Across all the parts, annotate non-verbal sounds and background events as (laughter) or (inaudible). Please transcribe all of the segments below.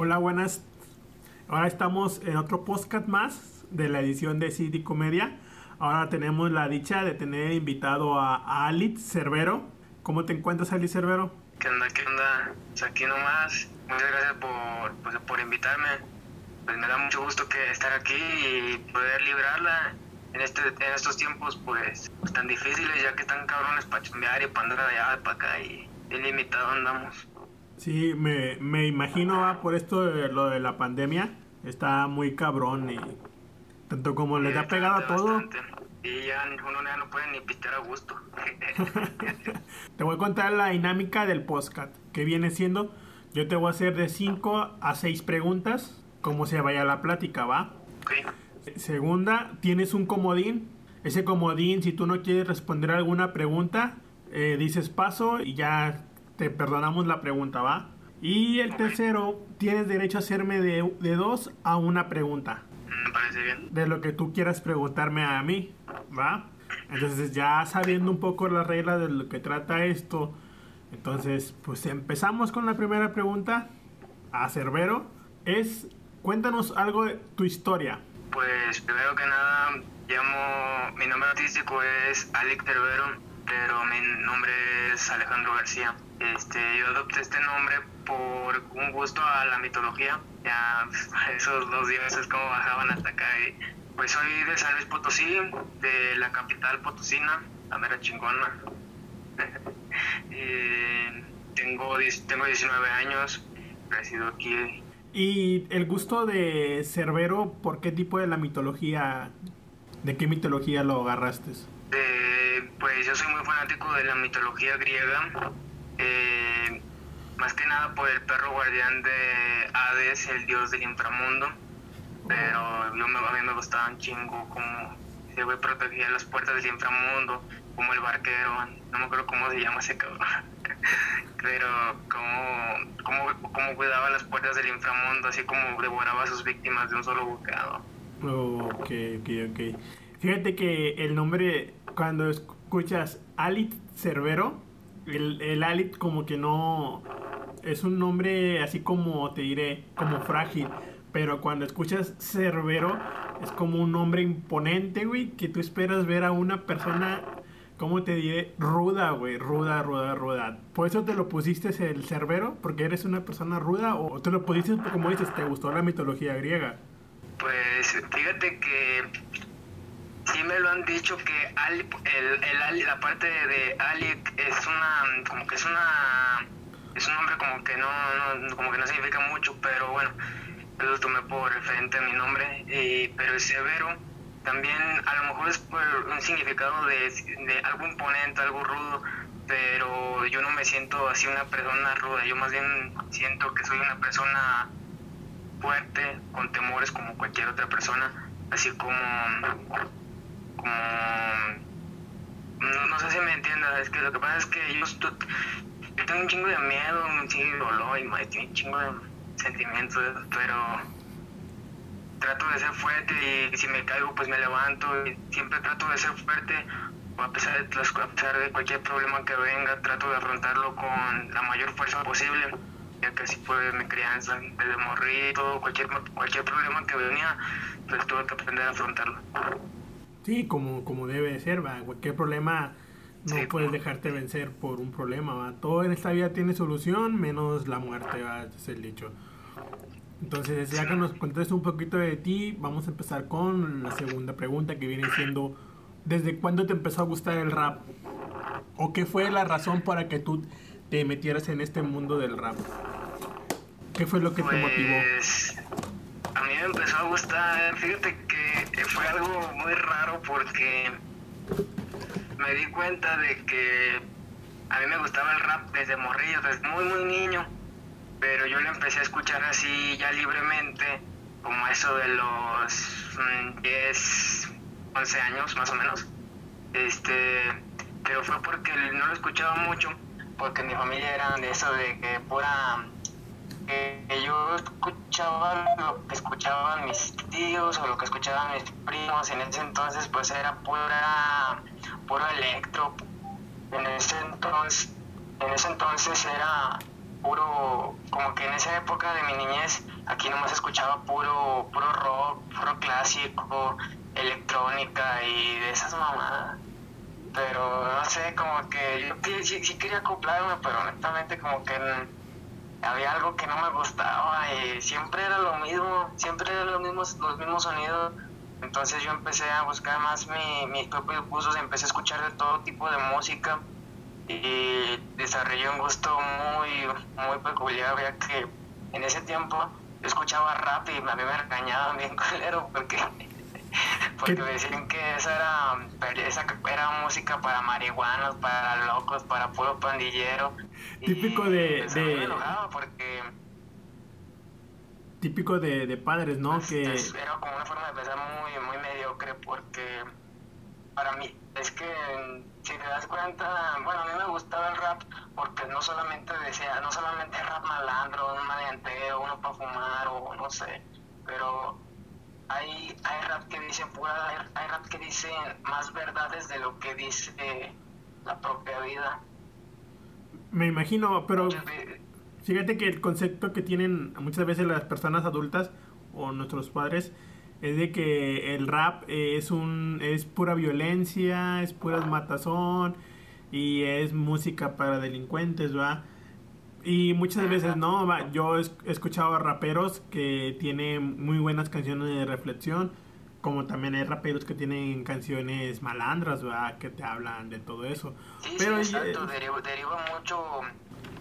Hola, buenas. Ahora estamos en otro podcast más de la edición de City Comedia. Ahora tenemos la dicha de tener invitado a, Alit Cervero. ¿Cómo te encuentras, Alit Cervero? ¿Qué onda? ¿Qué onda? Pues aquí nomás. Muchas gracias por, pues, por invitarme. Pues me da mucho gusto que estar aquí y poder librarla en, este, en estos tiempos pues, pues tan difíciles, ya que están cabrones para chambear y para andar allá para acá y ilimitado andamos. Sí, me, me imagino por esto de lo de la pandemia, está muy cabrón y tanto como les ha pegado a todo. Y ya uno ya no puede ni pistear a gusto. (laughs) te voy a contar la dinámica del podcast, que viene siendo, yo te voy a hacer de 5 a 6 preguntas, como se vaya la plática, ¿va? Segunda, tienes un comodín. Ese comodín, si tú no quieres responder alguna pregunta, eh, dices paso y ya te perdonamos la pregunta, ¿va? Y el tercero, tienes derecho a hacerme de, de dos a una pregunta. Me parece bien. De lo que tú quieras preguntarme a mí, ¿va? Entonces ya sabiendo un poco las reglas de lo que trata esto, entonces pues empezamos con la primera pregunta a Cerbero. Es, cuéntanos algo de tu historia. Pues primero que nada, llamo, mi nombre artístico es Alex Cervero, pero mi nombre es Alejandro García. Este, yo adopté este nombre por un gusto a la mitología. Ya (laughs) esos dos días es como bajaban hasta acá. Pues soy de San Luis Potosí, de la capital potosina, la mera chingona. (laughs) tengo, tengo 19 años, resido aquí y el gusto de Cerbero, ¿por qué tipo de la mitología? ¿De qué mitología lo agarraste? Eh, pues yo soy muy fanático de la mitología griega. Eh, más que nada por el perro guardián de Hades, el dios del inframundo. Pero a mí me gustaba un chingo como se protegía las puertas del inframundo, como el barquero, no me acuerdo cómo se llama ese cabrón. (laughs) pero como, como, cuidaba las puertas del inframundo, así como devoraba a sus víctimas de un solo bocado. ok, ok, ok. Fíjate que el nombre, cuando escuchas Alit Cerbero, el, el Alit como que no... Es un nombre así como, te diré, como frágil. Pero cuando escuchas Cerbero, es como un nombre imponente, güey, que tú esperas ver a una persona ¿cómo te diré? Ruda, güey, ruda, ruda, ruda. ¿Por eso te lo pusiste el cerbero? ¿Porque eres una persona ruda? ¿O te lo pusiste como dices, te gustó la mitología griega? Pues fíjate que sí me lo han dicho que el, el, la parte de Alec es una, como que es una, es un nombre como que no, como que no significa mucho, pero bueno, lo tomé por referente a mi nombre, y, pero el severo también a lo mejor es por un significado de, de algo imponente, algo rudo, pero yo no me siento así una persona ruda, yo más bien siento que soy una persona fuerte, con temores como cualquier otra persona, así como, como no, sé si me entiendas, es que lo que pasa es que yo, yo tengo un chingo de miedo, un chingo de dolor y un chingo de sentimientos, pero trato de ser fuerte y si me caigo pues me levanto y siempre trato de ser fuerte a pesar de, a pesar de cualquier problema que venga trato de afrontarlo con la mayor fuerza posible ya que así fue mi crianza desde morir todo cualquier cualquier problema que venía pues tuve que aprender a afrontarlo sí como como debe ser va cualquier problema no puedes dejarte vencer por un problema va todo en esta vida tiene solución menos la muerte va es el dicho entonces, ya que nos contaste un poquito de ti, vamos a empezar con la segunda pregunta que viene siendo, ¿desde cuándo te empezó a gustar el rap? ¿O qué fue la razón para que tú te metieras en este mundo del rap? ¿Qué fue lo que te motivó? Pues, a mí me empezó a gustar, fíjate fue algo muy raro porque me di cuenta de que a mí me gustaba el rap desde morrillo, desde muy muy niño pero yo lo empecé a escuchar así ya libremente, como eso de los 10, mm, 11 años más o menos. Este, pero fue porque no lo escuchaba mucho, porque mi familia era de eso de que pura yo escuchaba lo que escuchaban mis tíos o lo que escuchaban mis primos en ese entonces pues era pura puro electro en ese entonces en ese entonces era puro, como que en esa época de mi niñez, aquí nomás escuchaba puro, puro rock, puro clásico, electrónica y de esas mamadas. Pero no sé, como que yo sí, sí quería acoplarme, pero honestamente como que había algo que no me gustaba y siempre era lo mismo, siempre eran los mismos, los mismos sonidos. Entonces yo empecé a buscar más mi, mis propios gustos, empecé a escuchar de todo tipo de música y desarrollé un gusto muy, muy peculiar, ya que en ese tiempo yo escuchaba rap y a mí me regañaban bien (laughs) culero porque, (laughs) porque me decían que esa era, esa era música para marihuanos, para locos, para puro pandillero. Típico de... de... porque... Típico de, de padres, ¿no? Pues, que... Era como una forma de pensar muy, muy mediocre porque para mí es que si te das cuenta, bueno, a mí me gustaba el rap porque no solamente decía, no solamente rap malandro, un maleanteo, uno para fumar o no sé, pero hay, hay rap que dicen pura, hay rap que dicen más verdades de lo que dice la propia vida. Me imagino, pero fíjate que el concepto que tienen muchas veces las personas adultas o nuestros padres es de que el rap es un es pura violencia, es pura matazón y es música para delincuentes, ¿va? Y muchas veces no, ¿va? yo he escuchado a raperos que tienen muy buenas canciones de reflexión, como también hay raperos que tienen canciones malandras, ¿va? Que te hablan de todo eso. Sí, Pero sí, exacto, deriva, deriva, mucho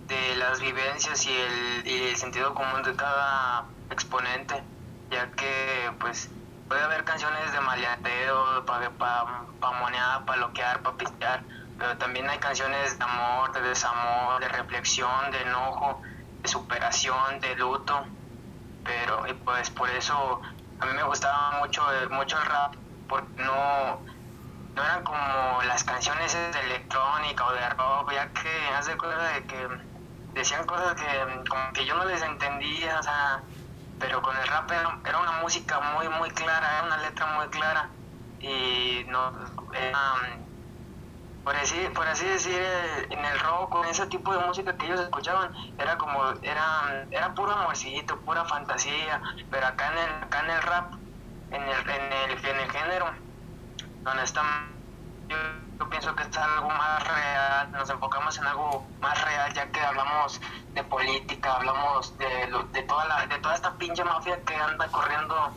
de las vivencias y el, y el sentido común de cada exponente ya que pues puede haber canciones de maleanteo, para pa, pa monear, para loquear, para pistear, pero también hay canciones de amor, de desamor, de reflexión, de enojo, de superación, de luto, pero y pues por eso a mí me gustaba mucho, mucho el rap, porque no, no eran como las canciones de electrónica o de rock, ya que hace cuenta de que decían cosas que como que yo no les entendía, o sea, pero con el rap era, una música muy, muy clara, era una letra muy clara. Y no, por así, por así decir, en el rock, con ese tipo de música que ellos escuchaban, era como, era, era puro amorcito, pura fantasía, pero acá en el, acá en el rap, en el, en el, en el género, donde están yo, pienso que es algo más real, nos enfocamos en algo más real ya que hablamos de política, hablamos de, de, toda, la, de toda esta pinche mafia que anda corriendo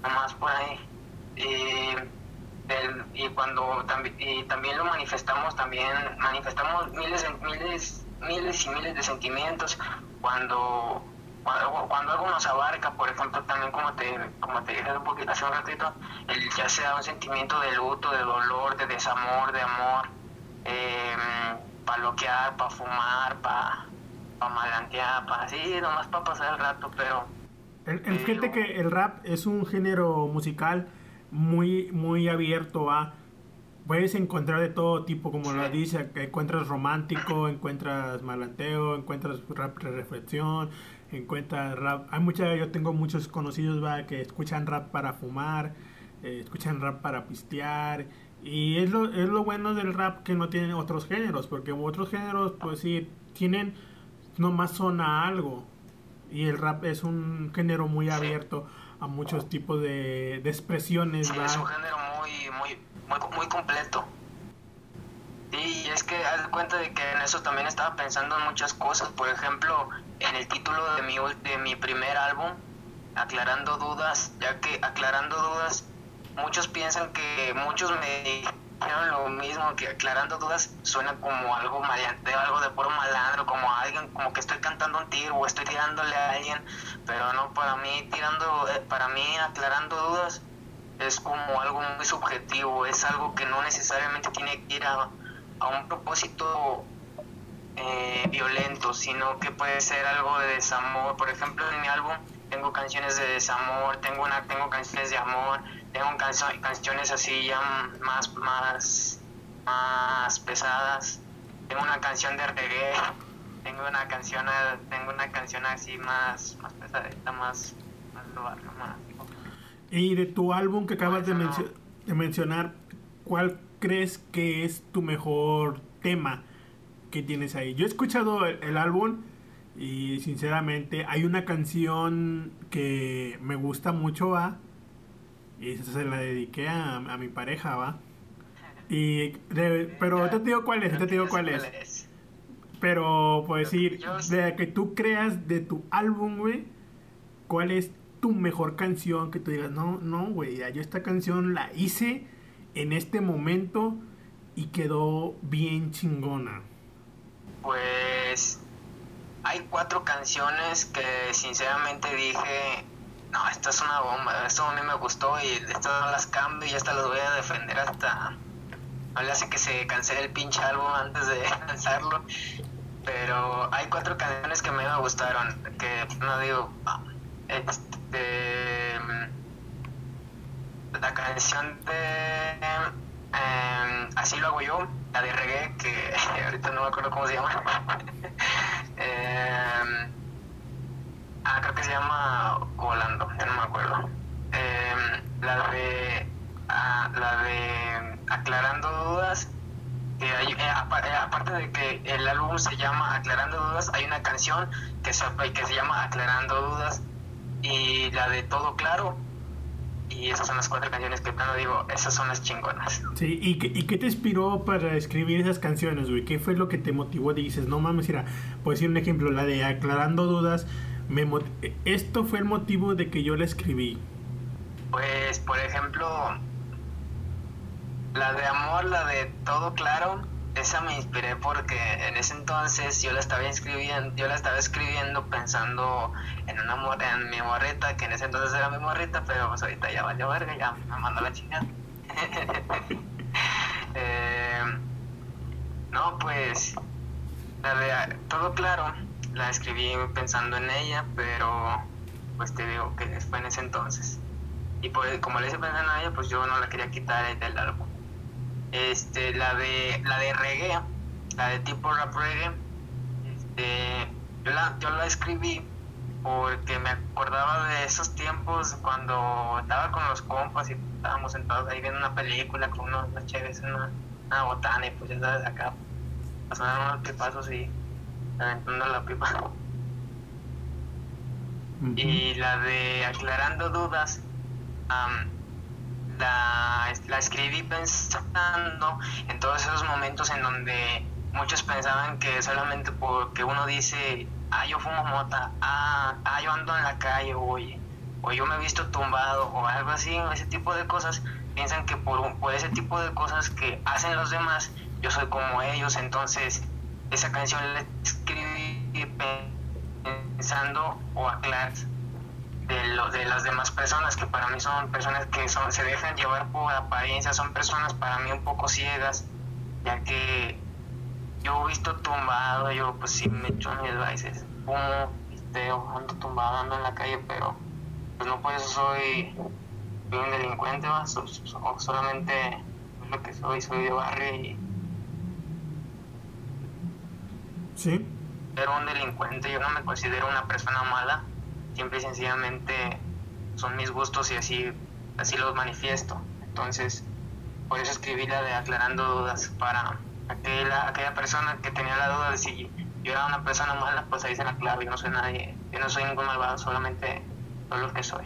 nomás por ahí. Y, y cuando y también lo manifestamos, también manifestamos miles, miles, miles y miles de sentimientos cuando cuando, algo nos abarca, por ejemplo, también como te, como te dije hace un ratito, el, ya sea un sentimiento de luto, de dolor, de desamor, de amor, eh, para loquear, para fumar, para pa malantear, para así, nomás para pasar el rato, pero... El, el fíjate que el rap es un género musical muy, muy abierto a... Puedes encontrar de todo tipo, como lo dice, encuentras romántico, encuentras malanteo, encuentras rap de reflexión, encuentra rap. Hay mucha, yo tengo muchos conocidos ¿va? que escuchan rap para fumar, eh, escuchan rap para pistear. Y es lo, es lo bueno del rap que no tienen otros géneros, porque otros géneros, pues sí, tienen nomás zona algo. Y el rap es un género muy abierto a muchos tipos de, de expresiones. es un género muy, muy, muy, muy completo. Y es que haz cuenta de que en eso también estaba pensando en muchas cosas. Por ejemplo, en el título de mi, de mi primer álbum, Aclarando Dudas, ya que aclarando dudas, muchos piensan que muchos me lo mismo, que aclarando dudas suena como algo maleante, algo de puro malandro, como alguien, como que estoy cantando un tiro o estoy tirándole a alguien, pero no, para mí tirando, eh, para mí aclarando dudas es como algo muy subjetivo, es algo que no necesariamente tiene que ir a a un propósito eh, violento, sino que puede ser algo de desamor. Por ejemplo, en mi álbum tengo canciones de desamor, tengo una, tengo canciones de amor, tengo canciones así ya más, más, más pesadas. Tengo una canción de reggae, tengo una canción, tengo una canción así más, más pesadita, más, más, Y de tu álbum que acabas de, de mencionar, ¿cuál crees que es tu mejor tema que tienes ahí? Yo he escuchado el, álbum Y sinceramente, hay una canción que me gusta mucho, va. Y esa se la dediqué a, a mi pareja, va. Y pero te digo cuál es, te digo cuál es. Pero, pues decir, de que tú creas de tu álbum, güey, ¿cuál es tu mejor canción que tú digas, no, no, güey, yo esta canción la hice en este momento y quedó bien chingona? Pues hay cuatro canciones que sinceramente dije, no, esta es una bomba, esto a mí me gustó y estas las cambio y estas las voy a defender hasta... No le hace que se cancele el pinche álbum antes de (laughs) lanzarlo. Pero hay cuatro canciones que me gustaron, que no digo, este, la canción de em, Así lo hago yo, la de reggae, que (laughs) ahorita no me acuerdo cómo se llama. (laughs) Ah, creo que se llama Volando, ya no me acuerdo. Em, la de ah, la de Aclarando Dudas, que hay, eh, eh, aparte de que el álbum se llama Aclarando Dudas, hay una canción que se, que se llama Aclarando Dudas y la de Todo Claro. Y esas son las cuatro canciones que plano digo, esas son las chingonas. Sí, ¿y qué, ¿y qué te inspiró para escribir esas canciones, güey? ¿Qué fue lo que te motivó? Dices, no mames, mira, puedo decir un ejemplo, la de Aclarando Dudas, me esto fue el motivo de que yo la escribí. Pues, por ejemplo, la de amor, la de Todo Claro, esa me inspiré porque en ese entonces yo la estaba escribiendo, yo la estaba escribiendo pensando en una en mi morrita, que en ese entonces era mi morrita, pero pues ahorita ya valió verga, ya me mandó la chingada. (laughs) Eh, no, pues la de todo claro, la escribí pensando en ella, pero pues te digo que fue en ese entonces. Y pues, como le hice pensando en ella, pues yo no la quería quitar del álbum este, la de la de reggae, la de tipo rap reggae, este, yo la, yo la escribí porque me acordaba de esos tiempos cuando estaba con los compas y estábamos sentados ahí viendo una película con unos, chéves, una, una botana y pues ya sabes acá pasando unos pipazos y aventando la pipa. Y la de aclarando dudas, la, la escribí pensando en todos esos momentos en donde muchos pensaban que solamente porque uno dice, ah, yo fumo mota, ah, ah yo ando en la calle, oye, o yo me he visto tumbado, o algo así, ese tipo de cosas, piensan que por, por ese tipo de cosas que hacen los demás, yo soy como ellos, entonces esa canción la escribí pensando o aclarar de, lo, de las demás personas, que para mí son personas que son, se dejan llevar por apariencia, son personas para mí un poco ciegas, ya que yo he visto tumbado, yo pues sí me echo mis veces, fumo, pisteo, ando tumbado, ando en la calle, pero pues no por eso soy, un delincuente, solamente lo que soy, soy de barrio y... Sí. Pero un delincuente, yo no me considero una persona mala, simple y sencillamente son mis gustos y así, así los manifiesto. Entonces, por eso escribí la de aclarando dudas para aquella, aquella persona que tenía la duda de si yo era una persona mala, pues ahí se la clave, yo no soy nadie, yo no soy ningún malvado, solamente soy lo que soy.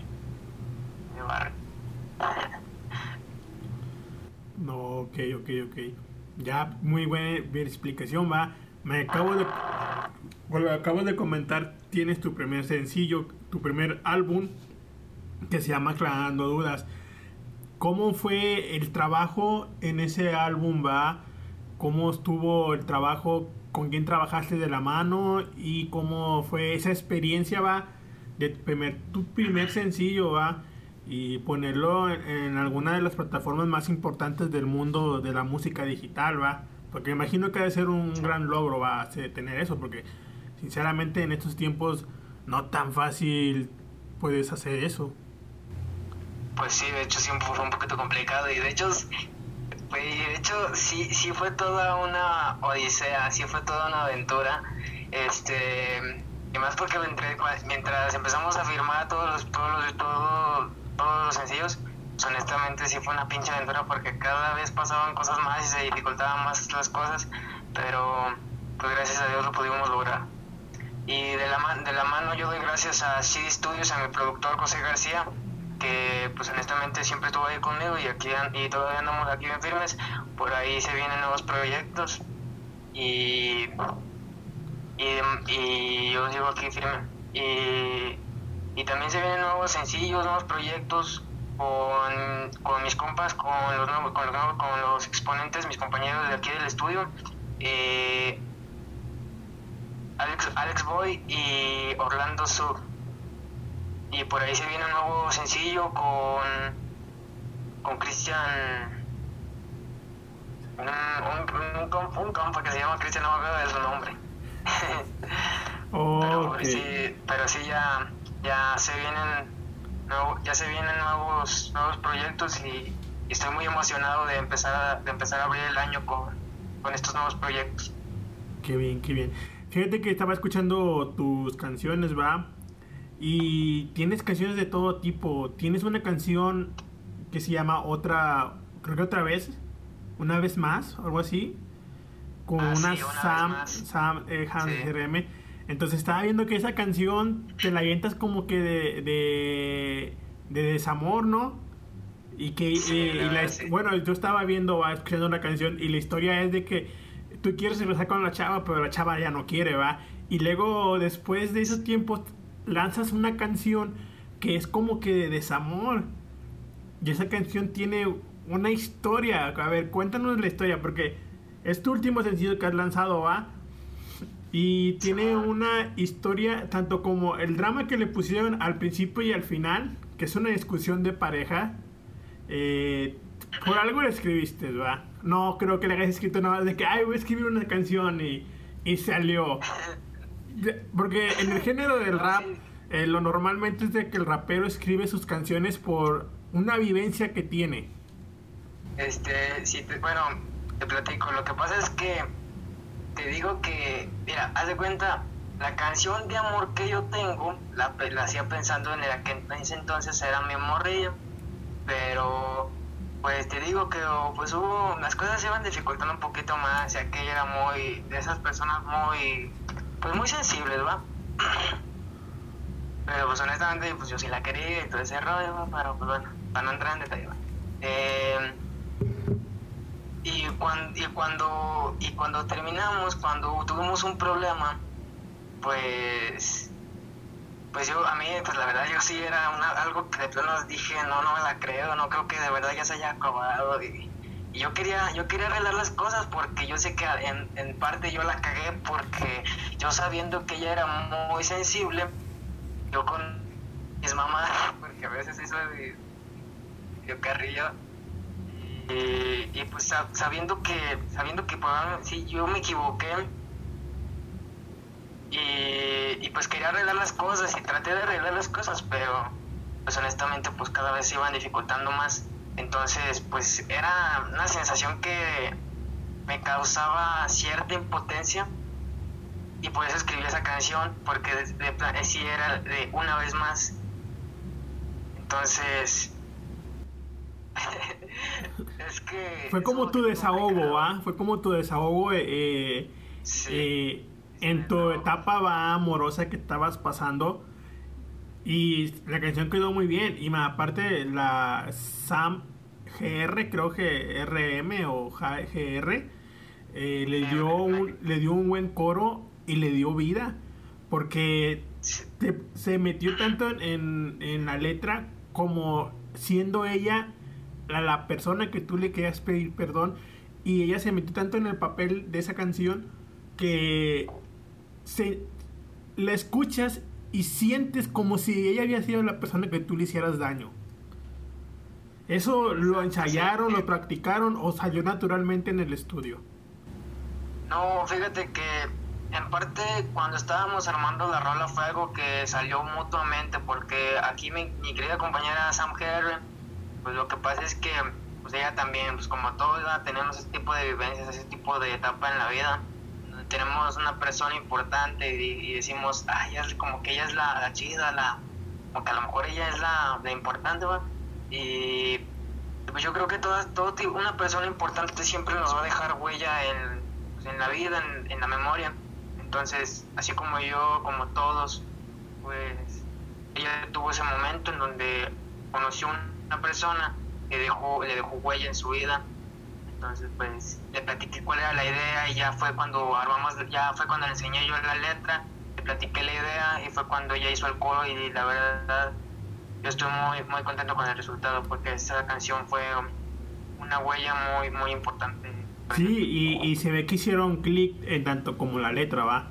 No, ok, ok, ok. Ya, muy buena explicación, va. Me acabo de bueno, acabas de comentar, tienes tu primer sencillo, tu primer álbum que se llama Aclarando Dudas. ¿Cómo fue el trabajo en ese álbum, va? ¿Cómo estuvo el trabajo? ¿Con quién trabajaste de la mano? ¿Y cómo fue esa experiencia, va? De primer, tu primer sencillo, va? Y ponerlo en, en alguna de las plataformas más importantes del mundo de la música digital, va? Porque imagino que debe ser un gran logro, va, tener eso, porque sinceramente en estos tiempos no tan fácil puedes hacer eso. Pues sí, de hecho sí fue un poquito complicado y de hecho, sí, sí fue toda una odisea, sí fue toda una aventura. Este, y más porque mientras empezamos a firmar todos los, todos todos los sencillos, pues, honestamente sí fue una pinche aventura porque cada vez pasaban cosas más y se dificultaban más las cosas, pero pues gracias a Dios lo pudimos lograr. Y de la, de la mano yo doy gracias a CD Studios, a mi productor José García, que pues honestamente siempre estuvo ahí conmigo y aquí y todavía andamos aquí bien firmes. Por ahí se vienen nuevos proyectos y, y, yo sigo aquí firme. Y, y también se vienen nuevos sencillos, nuevos proyectos con, con mis compas, con los, nuevos, con, los, con los exponentes, mis compañeros de aquí del estudio. Eh, Alex, Alex Boy y Orlando Sur. Y por ahí se viene un nuevo sencillo con con Cristian un, un, un, un, compa que se llama Cristian, no me acuerdo de su nombre. (laughs) pero, sí, pero sí ya, ya se vienen nuevo, ya se vienen nuevos nuevos proyectos y, estoy muy emocionado de empezar a, de empezar a abrir el año con, con estos nuevos proyectos. Qué bien, qué bien. Fíjate que estaba escuchando tus canciones, ¿va? Y tienes canciones de todo tipo. Tienes una canción que se llama Otra, creo que otra vez, una vez más, algo así, con ah, una, Sam, Sam eh, RM. Entonces estaba viendo que esa canción te la avientas como que de, de, de desamor, ¿no? Y que, eh, bueno, yo estaba viendo, escuchando una canción y la historia es de que tú quieres regresar con la chava, pero la chava ya no quiere, ¿va? Y luego, después de esos tiempos, lanzas una canción que es como que de desamor. Y esa canción tiene una historia. A ver, cuéntanos la historia, porque es tu último sencillo que has lanzado, ¿va? Y tiene una historia, tanto como el drama que le pusieron al principio y al final, que es una discusión de pareja. Eh, por algo le escribiste, ¿va? No creo que le hayas escrito nada de que, ay, voy a escribir una canción y, y salió. Porque en el género del rap, eh, lo normalmente es de que el rapero escribe sus canciones por una vivencia que tiene. Este, sí, bueno, te platico. Lo que pasa es que te digo que, mira, haz de cuenta, la canción de amor que yo tengo, la, la hacía pensando en el que en ese entonces era mi morrillo, pero pues te digo que pues hubo, las cosas se iban dificultando un poquito más, ya que ella era muy, de esas personas muy, pues muy sensibles, ¿va? (clears throat) Pero pues honestamente, pues yo sí la quería y todo ese rollo, pero pues bueno, para no entrar en detalle, eh, y, cuando, y, cuando, y cuando terminamos, cuando tuvimos un problema, pues pues yo, a mí, pues la verdad, yo sí era una, algo que de plano dije, no, no me la creo, no creo que de verdad ya se haya acabado. Y, yo quería yo quería arreglar las cosas porque yo sé que en, en parte yo la cagué porque yo sabiendo que ella era muy sensible, yo con mis mamás, porque a veces eso de, yo carrillo, y, y, pues sabiendo que, sabiendo que pues, sí, yo me equivoqué, y, pues quería arreglar las cosas y traté de arreglar las cosas, pero pues honestamente pues cada vez se iban dificultando más. Entonces pues era una sensación que me causaba cierta impotencia y por eso escribí esa canción porque de, de, sí era de una vez más. Entonces (laughs) es que fue como tu desahogo, ¿ah? Fue como tu desahogo eh, sí. eh, en tu etapa va amorosa que estabas pasando. Y la canción quedó muy bien. Y aparte, la Sam GR, creo que RM o GR, eh, le, dio un, le dio un buen coro y le dio vida. Porque se metió tanto en, en, la letra como siendo ella la, la persona que tú le querías pedir perdón. Y ella se metió tanto en el papel de esa canción que se, la escuchas y sientes como si ella había sido la persona que tú le hicieras daño. ¿Eso lo ensayaron, lo practicaron o salió naturalmente en el estudio? No, fíjate que en parte cuando estábamos armando la rola fue algo que salió mutuamente porque aquí mi, querida compañera Sam Herr, pues lo que pasa es que pues ella también, pues como todos tenemos ese tipo de vivencias, ese tipo de etapa en la vida tenemos una persona importante y, decimos, ay, es como que ella es la, chida, la, o que a lo mejor ella es la, la importante. Y pues yo creo que toda, todo, una persona importante siempre nos va a dejar huella en, pues, en la vida, en, en, la memoria. Entonces, así como yo, como todos, pues ella tuvo ese momento en donde conoció una persona que dejó, le dejó huella en su vida. Entonces, pues le platiqué cuál era la idea y ya fue cuando armamos, ya fue cuando le enseñé yo la letra, le platiqué la idea y fue cuando ella hizo el coro y la verdad yo estoy muy, muy contento con el resultado porque esa canción fue una huella muy, muy importante. Sí, y, y se ve que hicieron clic en tanto como la letra, ¿va?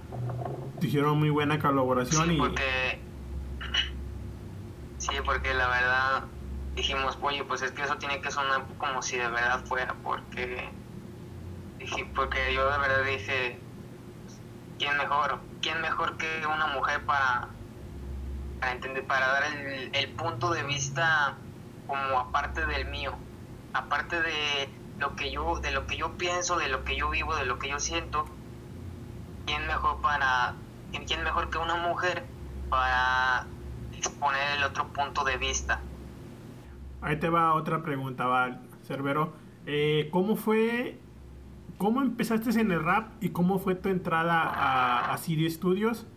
Hicieron muy buena colaboración Sí, y... porque, (clears throat) sí, porque la verdad dijimos, oye, pues es que eso tiene que sonar como si de verdad fuera, porque, dije, porque yo de verdad dije, ¿quién mejor? ¿Quién mejor que una mujer para, para entender, para dar el, punto de vista como aparte del mío, aparte de lo que yo, de lo que yo pienso, de lo que yo vivo, de lo que yo siento, quién mejor para, quién mejor que una mujer para exponer el otro punto de vista. Ahí te va otra pregunta, va, Cerbero. Eh, ¿Cómo fue, cómo empezaste en el rap y cómo fue tu entrada a, a CD Studios?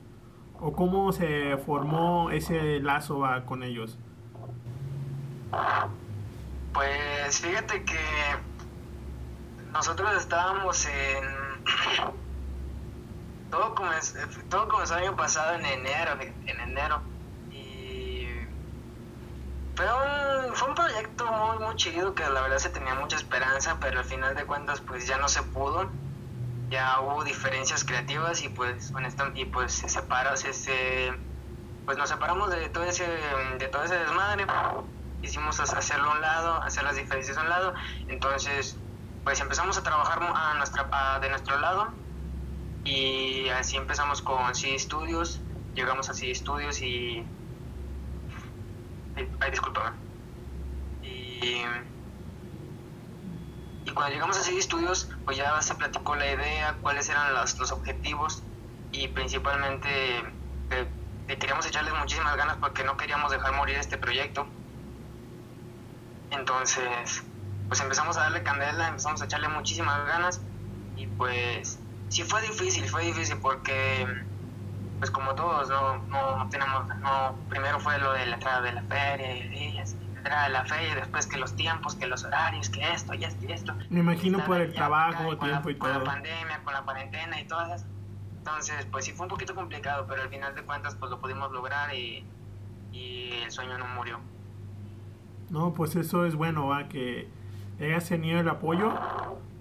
¿O cómo se formó ese lazo con ellos? Pues fíjate que nosotros estábamos en... (coughs) Todo comenzó, todo comenzó el año pasado en enero, en enero. Fue un, fue un proyecto muy, muy chido que la verdad se tenía mucha esperanza, pero al final de cuentas pues ya no se pudo. Ya hubo diferencias creativas y pues y pues se separó, se, pues nos separamos de todo ese, de todo ese desmadre. Hicimos hacerlo a un lado, hacer las diferencias a un lado. Entonces, pues empezamos a trabajar a nuestra, de nuestro lado y así empezamos con CD Studios, llegamos a CD Studios y... Ay, discúlpame. Y, y cuando llegamos a CD Studios, pues ya se platicó la idea, cuáles eran los, los objetivos y principalmente que queríamos echarles muchísimas ganas porque no queríamos dejar morir este proyecto. Entonces, pues empezamos a darle candela, empezamos a echarle muchísimas ganas y pues sí fue difícil, fue difícil porque pues como todos no, no tenemos, no, primero fue lo de la entrada de la feria y entrada de la feria y después que los tiempos, que los horarios, que esto y esto y esto. Me imagino por el trabajo, acá, con tiempo la, y con todo. la pandemia, con la cuarentena y todas esas. Entonces, pues sí fue un poquito complicado, pero al final de cuentas pues lo pudimos lograr y, y el sueño no murió. No, pues eso es bueno, va, que hayas tenido el apoyo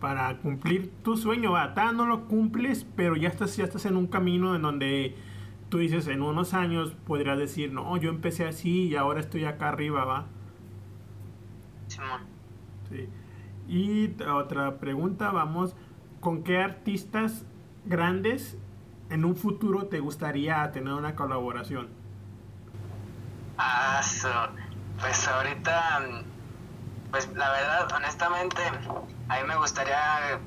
para cumplir tu sueño, va. Tal no lo cumples, pero ya estás, ya estás en un camino en donde tú dices, en unos años podrías decir, no, yo empecé así y ahora estoy acá arriba, va. Sí. Y otra pregunta, vamos, ¿con qué artistas grandes en un futuro te gustaría tener una colaboración? Ah, so, pues ahorita, pues la verdad, honestamente, a mí me gustaría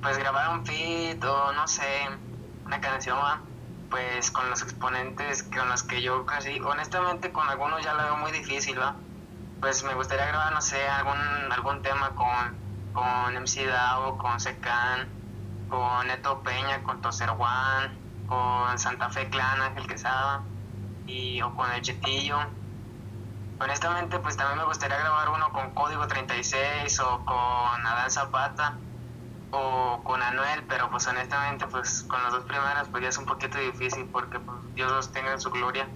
pues grabar un feat o no sé, una canción, pues con los exponentes con los que yo casi, honestamente con algunos ya lo veo muy difícil, ¿va? Pues me gustaría grabar, no sé, algún, algún tema con, con MC Dao, con Secan, con Neto Peña, con Toser One, con Santa Fe Clan, Ángel Quesada, y, o con El Chetillo. Honestamente, pues también me gustaría grabar uno con Código 36 o con Adán Zapata o con Anuel, pero pues honestamente, pues con las dos primeras, pues ya es un poquito difícil porque pues, Dios los tenga en su gloria.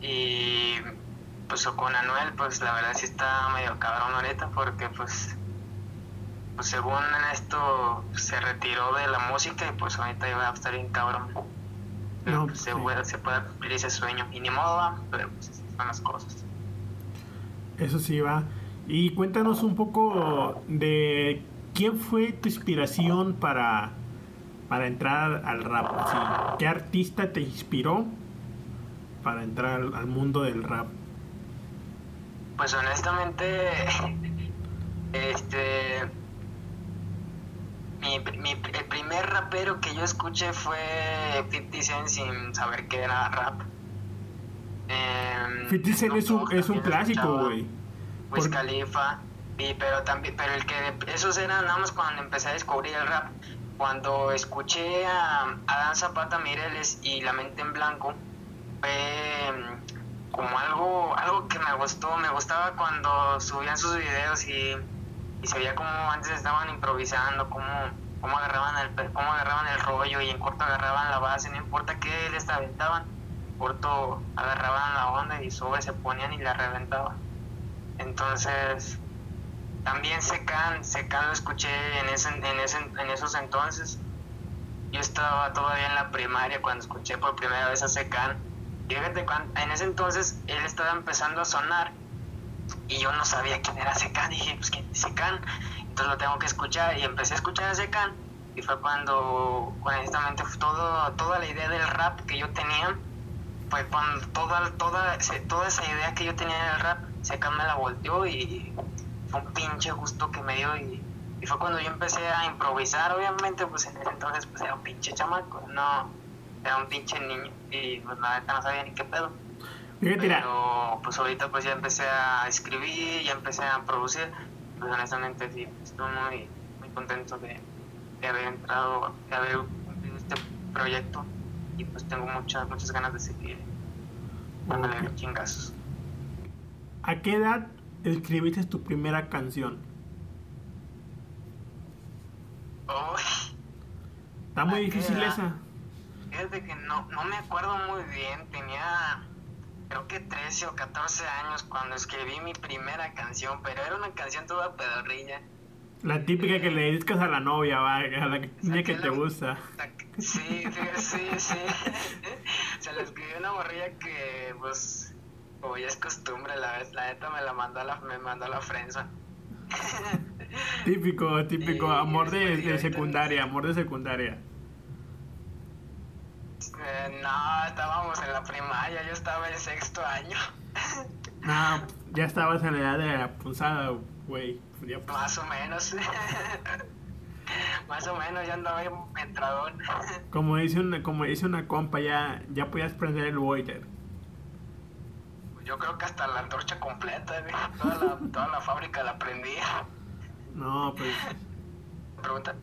Y pues o con Anuel, pues la verdad sí está medio cabrón ahorita porque pues, pues según esto se retiró de la música y pues ahorita iba a estar bien cabrón. Pero No, pues, se, puede, se puede cumplir ese sueño. Y ni modo, pero pues así son las cosas. Eso sí va. Y cuéntanos un poco de quién fue tu inspiración para, para entrar al rap. ¿Qué artista te inspiró para entrar al, mundo del rap? Pues honestamente, (laughs) este, mi, mi- el primer rapero que yo escuché fue 50 Cent sin saber qué era rap. Em, 50 Cent es un, es un clásico, güey. Wiz Khalifa, y, pero también, pero el que, esos eran nada más cuando empecé a descubrir el rap, cuando escuché a Adán Zapata Mireles y La Mente en Blanco, fue mm, como algo, algo que me gustó, me gustaba cuando subían sus videos y, y se veía como antes estaban improvisando, como cómo agarraban el cómo agarraban el rollo y en corto agarraban la base, no importa qué les aventaban, corto agarraban la onda y sobre se ponían y la reventaban. Entonces, también Secan, Secan lo escuché en, ese, en, ese, en esos entonces. Yo estaba todavía en la primaria cuando escuché por primera vez a Secan. Fíjate, en ese entonces él estaba empezando a sonar y yo no sabía quién era Secan. Dije, pues quién es Secan entonces lo tengo que escuchar y empecé a escuchar ese can y fue cuando honestamente todo, toda la idea del rap que yo tenía fue cuando toda, toda, toda esa idea que yo tenía del rap Secan me la volteó y fue un pinche gusto que me dio y, fue cuando yo empecé a improvisar obviamente pues en ese entonces pues era un pinche chamaco no era un pinche niño y pues la neta no sabía ni qué pedo. Pero pues ahorita pues ya empecé a escribir ya empecé a producir pues honestamente sí, estoy muy, muy contento de, haber entrado, de haber cumplido este proyecto y pues tengo muchas, muchas ganas de seguir dándole okay. chingazos. ¿A qué edad escribiste tu primera canción? Está muy difícil esa. Fíjate que no, no me acuerdo muy bien, tenía creo que 13 o 14 años cuando escribí mi primera canción, pero era una canción toda pedorrilla. La típica que le dedicas a la novia, va, a la niña que te gusta. sí, sí, sí. (laughs) Se la escribió una morrilla que, pues, como ya es costumbre, la, la neta me la mandó a la, me mandó a la frenza. (laughs) típico, típico, amor de, de secundaria, amor de secundaria. Eh, no, estábamos en la primaria, yo estaba en sexto año. (laughs) no, ya estabas en la edad de la punzada, güey. Más o menos. (laughs) Más o menos, ya andaba entradón. (laughs) como dice una, como dice una compa, ya, ya podías prender el waiter. Yo creo que hasta la antorcha completa, Toda la, (laughs) toda la fábrica la prendía. No, pues. ¿Pregunta?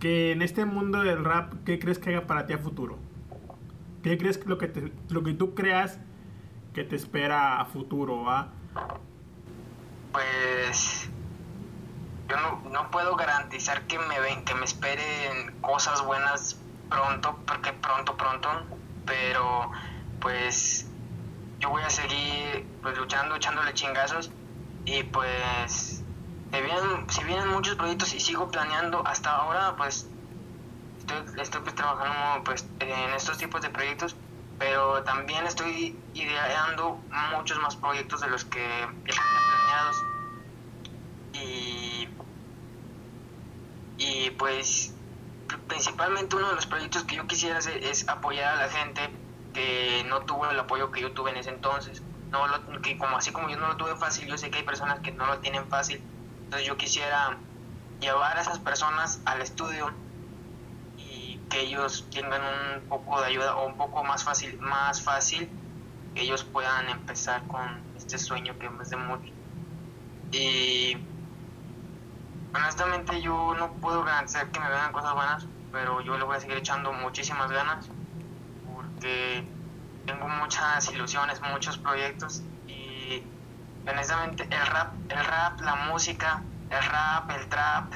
Que en este mundo del rap, ¿qué crees que haga para ti a futuro? ¿Qué crees que lo que, te, lo que tú creas que te espera a futuro, va? Pues yo no, no, puedo garantizar que me ven, que me esperen cosas buenas pronto, porque pronto, pronto, pero pues yo voy a seguir pues luchando, echándole chingazos y pues si vienen, si vienen muchos proyectos y sigo planeando hasta ahora pues estoy, estoy pues, trabajando pues, en estos tipos de proyectos, pero también estoy ideando muchos más proyectos de los que ya planeados. Y, y pues principalmente uno de los proyectos que yo quisiera hacer es apoyar a la gente que no tuvo el apoyo que yo tuve en ese entonces. No que como así como yo no lo tuve fácil, yo sé que hay personas que no lo tienen fácil. Entonces yo quisiera llevar a esas personas al estudio que ellos tengan un poco de ayuda o un poco más fácil, más fácil que ellos puedan empezar con este sueño que es de mucho. Y honestamente yo no puedo garantizar que me vengan cosas buenas, pero yo le voy a seguir echando muchísimas ganas porque tengo muchas ilusiones, muchos proyectos y honestamente el rap, el rap, la música, el rap, el trap,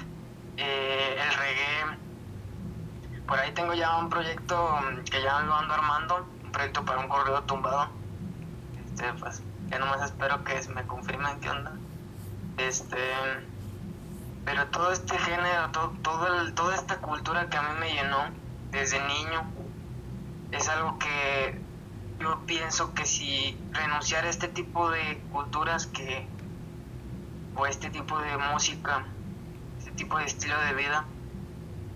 eh, el reggae, por ahí tengo ya un proyecto mm, que ya lo ando armando, un proyecto para un correo tumbado. Este, pues, ya nomás espero que me confirmen qué onda. Este, pero todo este género, todo, todo toda esta cultura que a mí me llenó desde niño, es algo que yo pienso que si renunciar a este tipo de culturas que, o este tipo de música, este tipo de estilo de vida,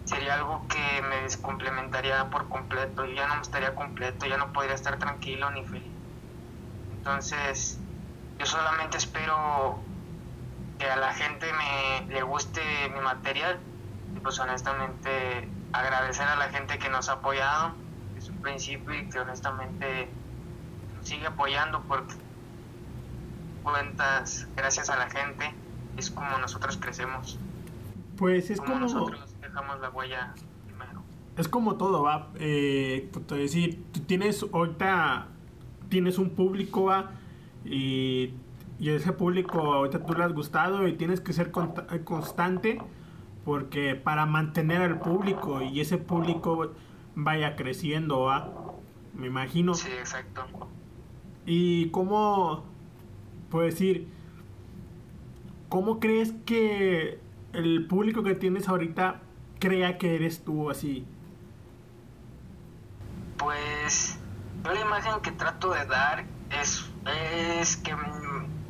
sería algo que me descomplementaría por completo. Yo ya no estaría completo, ya no podría estar tranquilo ni feliz. Entonces, yo solamente espero que a la gente me le guste mi material y pues honestamente agradecer a la gente que nos ha apoyado desde un principio y que honestamente nos sigue apoyando porque cuentas gracias a la gente es como nosotros crecemos pues es como, nosotros dejamos la huella es como todo, va. Eh, es decir, tú tienes ahorita, tienes un público, va, y, y ese público ahorita tú le has gustado y tienes que ser constante porque para mantener al público y ese público vaya creciendo, va. Me imagino. Sí, exacto. ¿Y cómo, puedo decir, cómo crees que el público que tienes ahorita crea que eres tú así? Pues yo la imagen que trato de dar es, es que,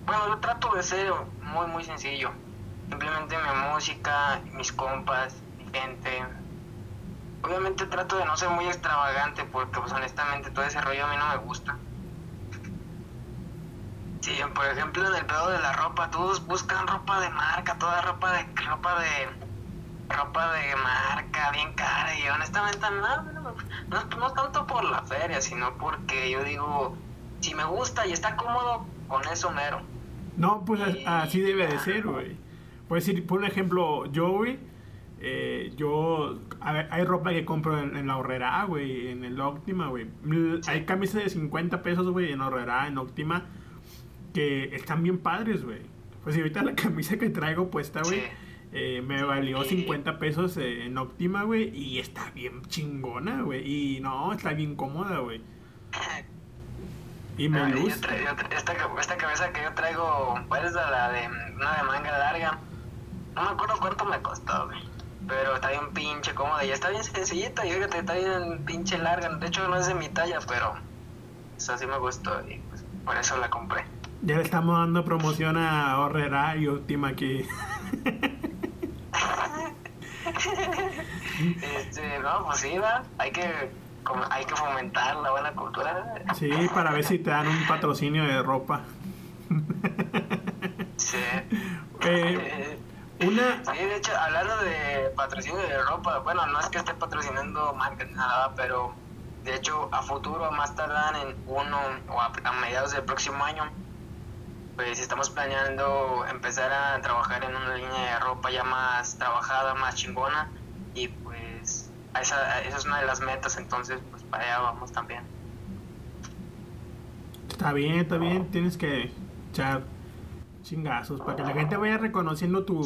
bueno, yo trato de ser muy, muy sencillo. Simplemente mi música, mis compas, mi gente. Obviamente trato de no ser muy extravagante porque pues honestamente todo ese rollo a mí no me gusta. Sí, por ejemplo en el pedo de la ropa, todos buscan ropa de marca, toda ropa de ropa de ropa de marca bien cara y honestamente no, no, no, tanto por la feria, sino porque yo digo, si me gusta y está cómodo, con eso mero. No, pues así debe de ser, güey. Puedes decir, por ejemplo, yo, güey, eh, yo, a ver, hay ropa que compro en, la horrera, güey, en el Optima, güey. Hay camisas de 50 pesos, güey, en horrera, en Optima, que están bien padres, güey. Pues ahorita la (laughs) camisa que traigo puesta, güey, eh, me valió 50 pesos en Optima, güey, y está bien chingona, güey. Y no, está bien cómoda, güey. Y me gusta. esta, esta cabeza que yo traigo, pues la de una de manga larga. No me acuerdo cuánto me costó, güey. Pero está bien pinche cómoda y está bien sencillita. Y fíjate, está bien pinche larga. De hecho, no es de mi talla, pero eso sí me gustó y pues, por eso la compré. Ya le estamos dando promoción a Horrera y Optima aquí. (laughs) (laughs) este, no, pues sí, ¿va? hay que hay que fomentar la buena cultura. Sí, para ver si te dan un patrocinio de ropa. Sí. (laughs) Eh, una... Sí, de hecho, hablando de patrocinio de ropa, bueno, no es que esté patrocinando marcas ni nada, pero de hecho, a futuro, más tardan en uno o a, mediados del próximo año, pues estamos planeando empezar a trabajar en una línea de ropa ya más trabajada, más chingona, y pues esa, esa es una de las metas, entonces, pues para allá vamos también. Está bien, está bien, tienes que echar chingazos para que la gente vaya reconociendo tu,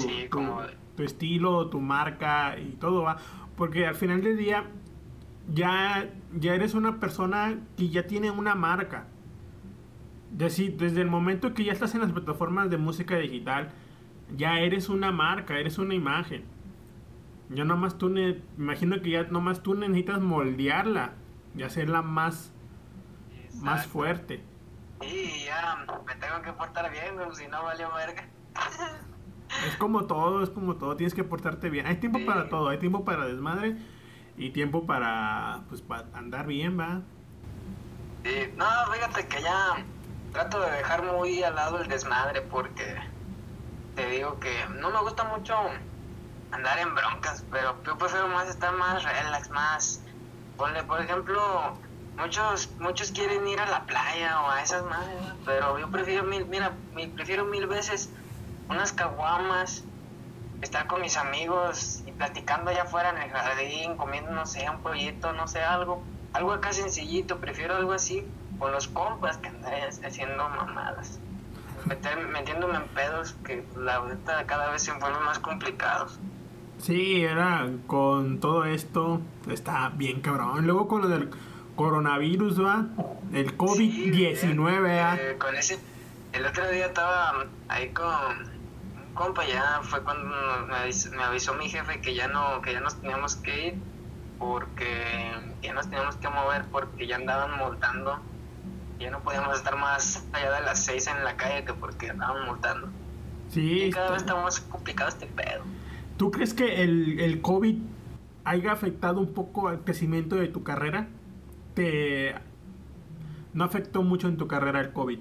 tu, estilo, tu marca y todo va. Porque al final del día ya, ya eres una persona que ya tiene una marca. Desde, desde el momento que ya estás en las plataformas de música digital, ya eres una marca, eres una imagen. Ya nomás tú, ne, imagino que ya nomás tú necesitas moldearla y hacerla más, más fuerte. Y ya me tengo que portar bien, si no vale verga. Es como todo, es como todo, tienes que portarte bien. Hay tiempo para todo, hay tiempo para desmadre y tiempo para pues para andar bien, va. Sí, no, fíjate que ya trato de dejar muy al lado el desmadre porque te digo que no me gusta mucho andar en broncas, pero yo prefiero más estar más relax, más ponle por ejemplo muchos muchos quieren ir a la playa o a esas madres, pero yo prefiero mil, mira, prefiero mil veces unas caguamas, estar con mis amigos y platicando allá afuera en el jardín, comiendo, no sé, un pollito, no sé, algo, algo acá sencillito, prefiero algo así con los compas que andar haciendo mamadas. Meter, metiéndome en pedos que la verdad cada vez se vuelven más complicados. Sí, era con todo esto, está bien cabrón. Luego con lo del coronavirus, ¿va? El COVID-19, eh, con ese, el otro día estaba ahí con un compa, ya fue cuando me avisó, mi jefe que ya no, que ya nos teníamos que ir porque ya nos teníamos que mover porque ya andaban multando. Ya no podíamos estar más allá de las seis en la calle que porque andaban multando. Sí. Y cada vez está más complicado este pedo. ¿Tú crees que el, el COVID haya afectado un poco al crecimiento de tu carrera? no afectó mucho en tu carrera el COVID?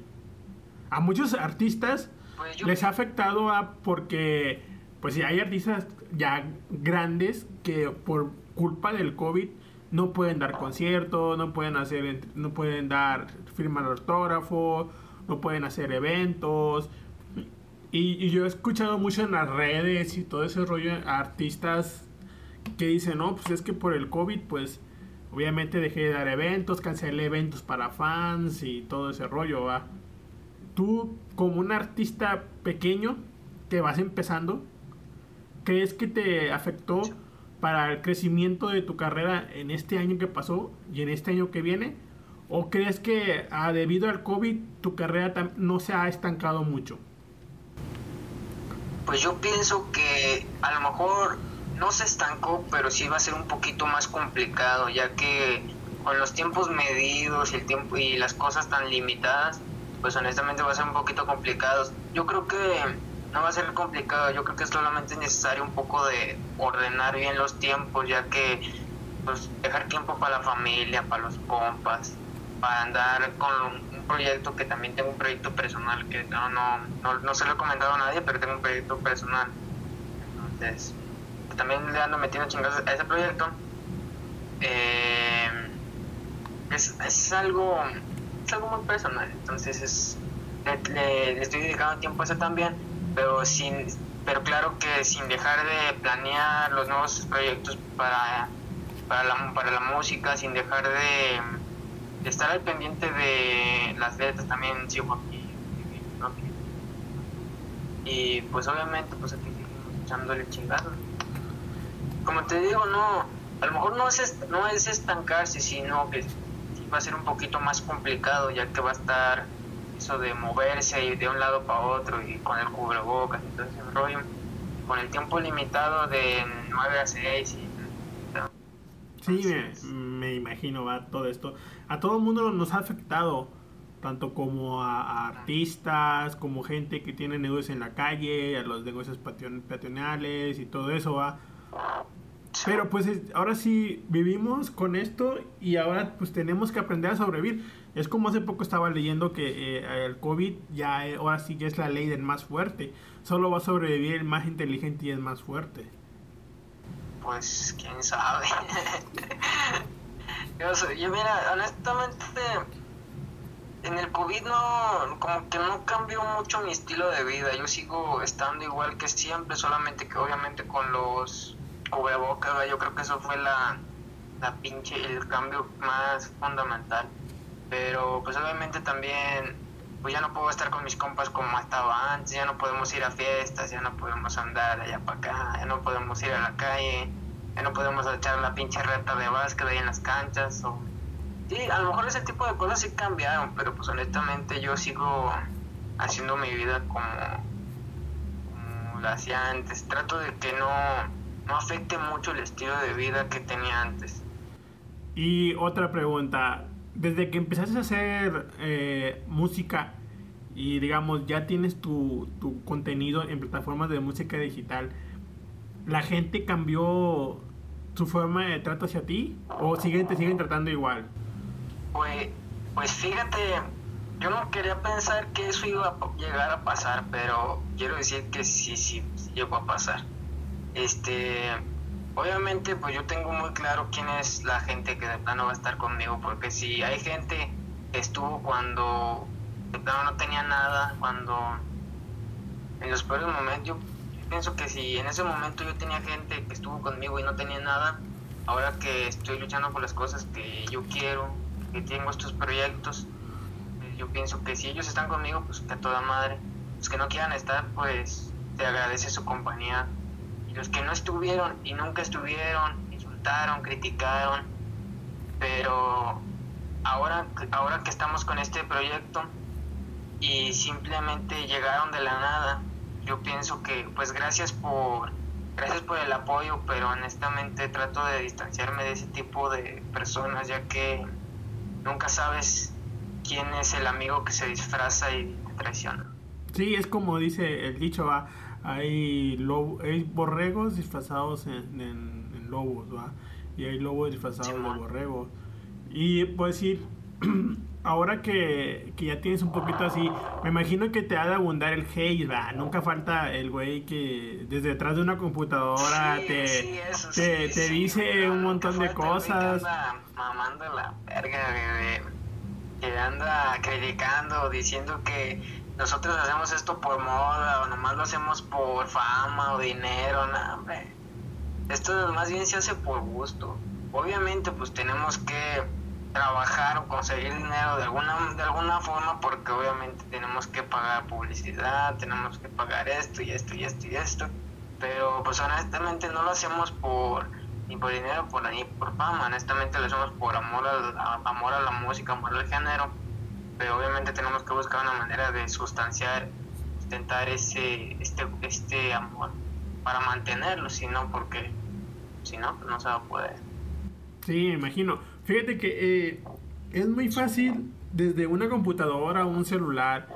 A muchos artistas pues les ha afectado a porque pues si hay artistas ya grandes que por culpa del COVID no pueden dar conciertos, no pueden hacer no pueden dar firma de autógrafo, no pueden hacer eventos. Y, yo he escuchado mucho en las redes y todo ese rollo artistas que dicen, no, pues es que por el COVID, pues obviamente dejé de dar eventos, cancelé eventos para fans y todo ese rollo, ¿va? Tú, como un artista pequeño que vas empezando, ¿crees que te afectó para el crecimiento de tu carrera en este año que pasó y en este año que viene? ¿O crees que ah, debido al COVID tu carrera no se ha estancado mucho? Pues yo pienso que a lo mejor no se estancó, pero sí va a ser un poquito más complicado, ya que con los tiempos medidos y el tiempo y las cosas tan limitadas, pues honestamente va a ser un poquito complicado. Yo creo que no va a ser complicado, yo creo que solamente es necesario un poco de ordenar bien los tiempos, ya que pues dejar tiempo para la familia, para los compas, para andar con proyecto que también tengo un proyecto personal que no no no, no se lo he comentado a nadie, pero tengo un proyecto personal. Entonces, también le ando metiendo chingados a ese proyecto. Eh, es, es, algo es algo muy personal, entonces es, le, estoy dedicando tiempo a eso también, pero sin pero claro que sin dejar de planear los nuevos proyectos para, para, la, para la música, sin dejar de, estar al pendiente de las letras también sigo aquí. Y pues obviamente pues aquí seguimos echándole chingados como te digo, no, a lo mejor no es, no es estancarse, sino que va a ser un poquito más complicado, ya que va a estar eso de moverse y de un lado para otro y con el cubrebocas y todo ese rollo, con el tiempo limitado de 9 a 6 y... Sí, me, me, imagino, va todo esto. A todo el mundo nos ha afectado, tanto como a, artistas, como gente que tiene negocios en la calle, a los negocios peatonales y todo eso, va pero pues ahora sí vivimos con esto y ahora pues tenemos que aprender a sobrevivir. Es como hace poco estaba leyendo que eh, el COVID ya eh, ahora sí que es la ley del más fuerte. Solo va a sobrevivir el más inteligente y el más fuerte. Pues quién sabe. (laughs) yo, mira, honestamente en el COVID no, como que no cambió mucho mi estilo de vida. Yo sigo estando igual que siempre, solamente que obviamente con los cubrebocas, yo creo que eso fue la, la pinche, el cambio más fundamental. Pero pues obviamente también, pues ya no puedo estar con mis compas como estaba antes, ya no podemos ir a fiestas, ya no podemos andar allá para acá, ya no podemos ir a la calle, ya no podemos echar la pinche reta de básquet ahí en las canchas. O... Sí, a lo mejor ese tipo de cosas sí cambiaron, pero pues honestamente yo sigo haciendo mi vida como, como la hacía antes. Trato de que no no afecte mucho el estilo de vida que tenía antes. Y otra pregunta, desde que empezaste a hacer eh, música y digamos ya tienes tu, tu, contenido en plataformas de música digital, ¿la gente cambió su forma de trato hacia ti o siguen, te siguen tratando igual? Pues, pues fíjate, yo no quería pensar que eso iba a llegar a pasar, pero quiero decir que sí, sí, sí llegó a pasar este, obviamente pues yo tengo muy claro quién es la gente que de plano va a estar conmigo, porque si hay gente que estuvo cuando no tenía nada, cuando en los peores momentos, yo pienso que si en ese momento yo tenía gente que estuvo conmigo y no tenía nada, ahora que estoy luchando por las cosas que yo quiero, que tengo estos proyectos, pues, yo pienso que si ellos están conmigo, pues que a toda madre, los que no quieran estar, pues te agradece su compañía. Los que no estuvieron y nunca estuvieron, insultaron, criticaron, pero ahora, ahora que estamos con este proyecto y simplemente llegaron de la nada, yo pienso que pues gracias por gracias por el apoyo, pero honestamente trato de distanciarme de ese tipo de personas ya que nunca sabes quién es el amigo que se disfraza y traiciona. Sí, es como dice el dicho, va hay, hay borregos disfrazados en, lobos, ¿va? Y hay lobos disfrazados de borregos. Y puedes decir, (clears throat) ahora que, ya tienes un poquito así, me imagino que te ha de abundar el hate, ¿va? Nunca falta el güey que desde detrás de una computadora te, te, dice un montón de cosas. mamando la verga, que anda criticando, diciendo que nosotros hacemos esto por moda o nomás lo hacemos por fama o dinero, no, hombre. esto más bien se hace por gusto. Obviamente pues tenemos que trabajar o conseguir dinero de alguna, de alguna forma porque obviamente tenemos que pagar publicidad, tenemos que pagar esto y esto y esto y esto, pero pues honestamente no lo hacemos por ni por dinero por, ni por fama, honestamente lo hacemos por amor a, amor a la música, amor al género, pero obviamente tenemos que buscar una manera de sustanciar, sustentar ese, este, este amor para mantenerlo, si no, porque si no, no se va a poder. Sí, imagino. Fíjate que eh, es muy fácil desde una computadora o un celular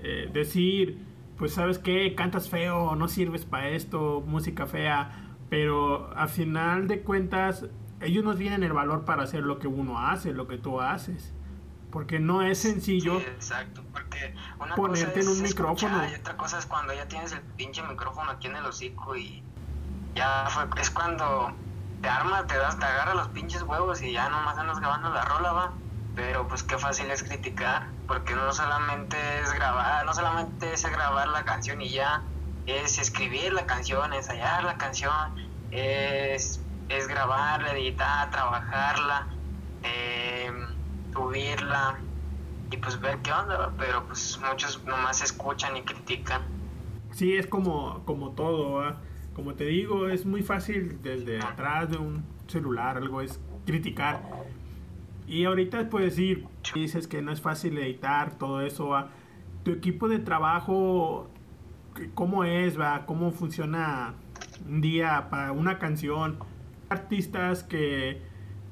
eh, decir, pues sabes qué, cantas feo, no sirves para esto, música fea, pero al final de cuentas ellos nos vienen el valor para hacer lo que uno hace, lo que tú haces. Porque no es sencillo exacto, porque una ponerte cosa en un micrófono. y otra cosa es cuando ya tienes el pinche micrófono aquí en el hocico y ya fue, es cuando te armas, te das, te agarra los pinches huevos y ya nomás andas grabando la rola, va. Pero pues qué fácil es criticar, porque no solamente es grabar, no solamente es grabar la canción y ya, es escribir la canción, ensayar la canción, es, es grabarla, editar, trabajarla, eh, subirla y pues ver qué onda, pero pues muchos nomás escuchan y critican. Sí, es como, como todo, ¿va? Como te digo, es muy fácil desde atrás de un celular, algo es criticar. Y ahorita puedes decir, dices que no es fácil editar todo eso, ¿va? tu equipo de trabajo, ¿cómo es? ¿va? ¿Cómo funciona un día para una canción? Artistas que,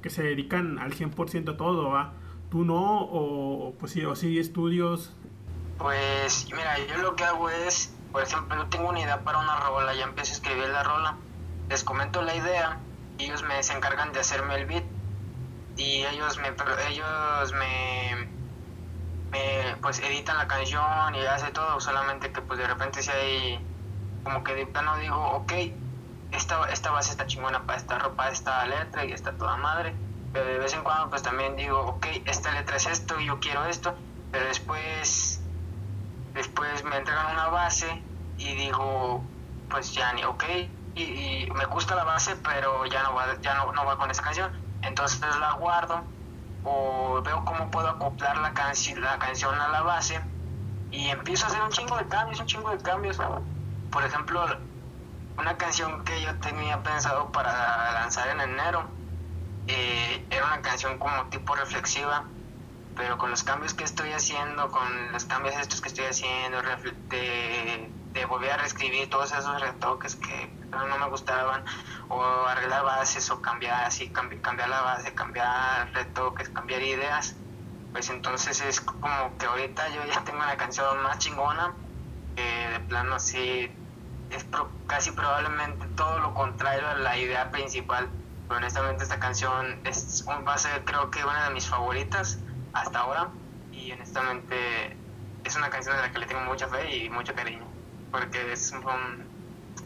que se dedican al 100% a todo, ¿va? ¿Tú no? ¿O pues sí, o sí estudios? Pues mira, yo lo que hago es por ejemplo, yo tengo una idea para una rola, ya empiezo a escribir la rola, les comento la idea, y ellos me se encargan de hacerme el beat y ellos me ellos me, pues editan la canción y hace todo, solamente que pues de repente si hay como que de plano digo, ok, esta, esta base está chingona para esta ropa, esta letra y está toda madre, pero de vez en cuando pues también digo, ok, esta letra es esto y yo quiero esto, pero después después me entregan una base y digo, pues ya ni ok, y, me gusta la base, pero ya no va, ya no, no va con esa canción, entonces la guardo o veo cómo puedo acoplar la, canción la canción a la base y empiezo a hacer un chingo de cambios, un chingo de cambios. Por ejemplo, una canción que yo tenía pensado para lanzar en enero eh, era una canción como tipo reflexiva pero con los cambios que estoy haciendo, con los cambios estos que estoy haciendo, de, de volver a reescribir todos esos retoques que no me gustaban, o arreglar bases, o cambiar así, cambiar la base, cambiar retoques, cambiar ideas, pues entonces es como que ahorita yo ya tengo una canción más chingona, que de plano así es casi probablemente todo lo contrario a la idea principal. Pero honestamente esta canción es va a ser creo que una de mis favoritas hasta ahora y honestamente es una canción a la que le tengo mucha fe y mucho cariño porque es,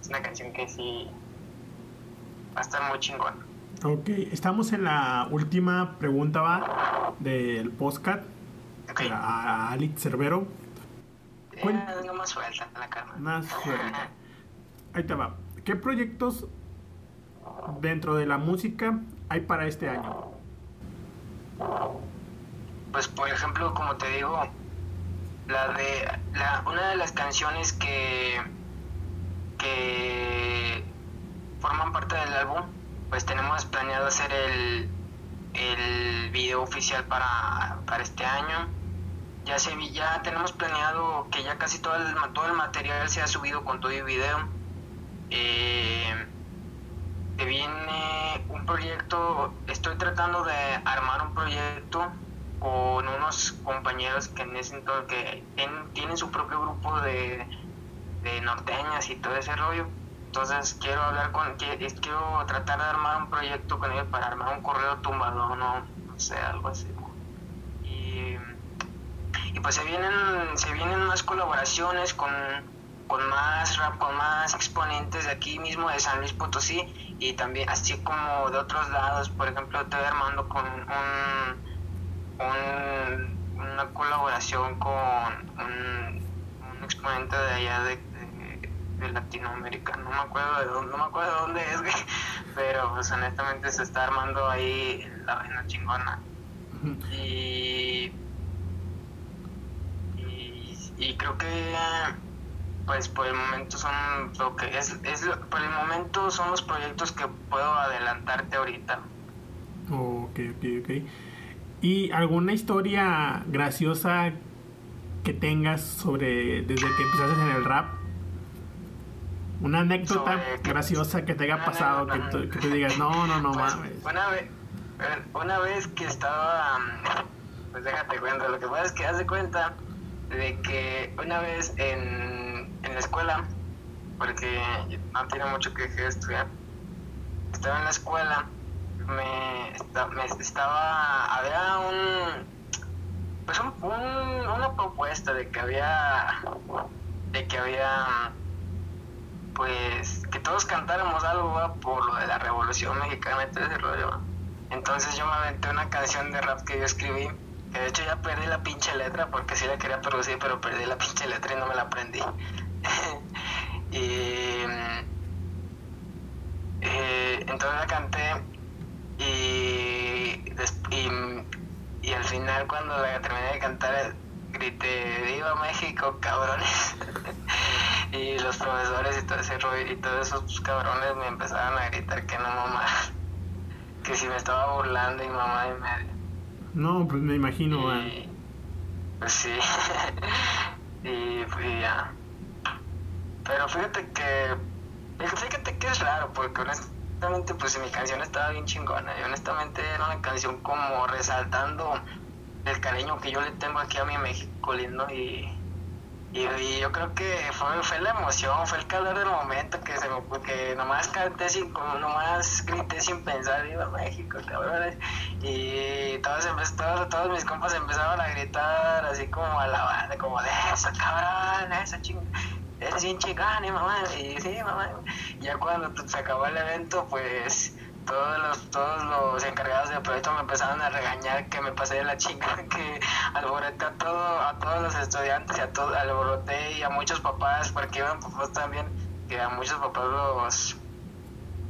es una canción que sí va a estar muy chingona. Ok, estamos en la última pregunta va del postcat a Alex Cervero. Eh, más suelta la cama. Más suelta. (laughs) Ahí te va. ¿Qué proyectos dentro de la música hay para este año? pues por ejemplo, como te digo, la de la, una de las canciones que que forman parte del álbum, pues tenemos planeado hacer el, el video oficial para, para este año. Ya se ya tenemos planeado que ya casi todo el, todo el material se ha subido con todo el video. Eh, viene un proyecto, estoy tratando de armar un proyecto con unos compañeros que en ese entonces que tienen, su propio grupo de, norteñas y todo ese rollo. Entonces quiero hablar con, quiero tratar de armar un proyecto con ellos para armar un correo tumbado, no, no sé, algo así. Y, y pues se vienen, se vienen más colaboraciones con, con más rap, con más exponentes de aquí mismo de San Luis Potosí y también así como de otros lados, por ejemplo estoy armando con un una colaboración con un, exponente de allá de, de, Latinoamérica, no me acuerdo de dónde, no me acuerdo de dónde es, (laughs) Pero pues honestamente se está armando ahí la vaina chingona. Y, y, y creo que pues por el momento son lo que es, es por el momento son los proyectos que puedo adelantarte ahorita. Ok, ok, ok. ¿Y alguna historia graciosa que tengas sobre desde que empezaste en el rap? Una anécdota graciosa que te haya pasado, que, tú, que digas, no, no, no pues, mames. Una vez, una vez que estaba, pues déjate cuenta, lo que pasa es que haz de cuenta de que una vez en, en la escuela, porque no tiene mucho que estudiar, estaba en la escuela me, me estaba, había un, pues un, una propuesta de que había, de que había, pues, que todos cantáramos algo por lo de la revolución mexicana y todo rollo. Entonces yo me aventé una canción de rap que yo escribí, que de hecho ya perdí la pinche letra porque sí la quería producir, pero perdí la pinche letra y no me la aprendí. (laughs) y eh, entonces la canté y, y, al final cuando la terminé de cantar grité viva México cabrones (laughs) y los profesores y todo ese y todos esos cabrones me empezaron a gritar que no mamá (laughs) que si me estaba burlando y mamá y medio no pues me imagino y, pues sí (laughs) y, y ya. Pero fíjate que fíjate que es raro porque honestamente honestamente pues mi canción estaba bien chingona y honestamente era una canción como resaltando el cariño que yo le tengo aquí a mi México lindo y, y, yo creo que fue, fue la emoción, fue el calor del momento que se me que nomás canté sin, nomás grité sin pensar, viva México, cabrones, y todos, todos, todos mis compas empezaron a gritar así como a la banda, como de eso cabrón, eso chingón es bien chingón, mamá, y sí, mamá. Ya cuando se acabó el evento, pues todos los, todos los encargados del proyecto me empezaron a regañar que me pasé de la chinga, (laughs) que alboroté a, todo, a todos los estudiantes y a todo, alboroté y a muchos papás, porque iban papás también, que a muchos papás los,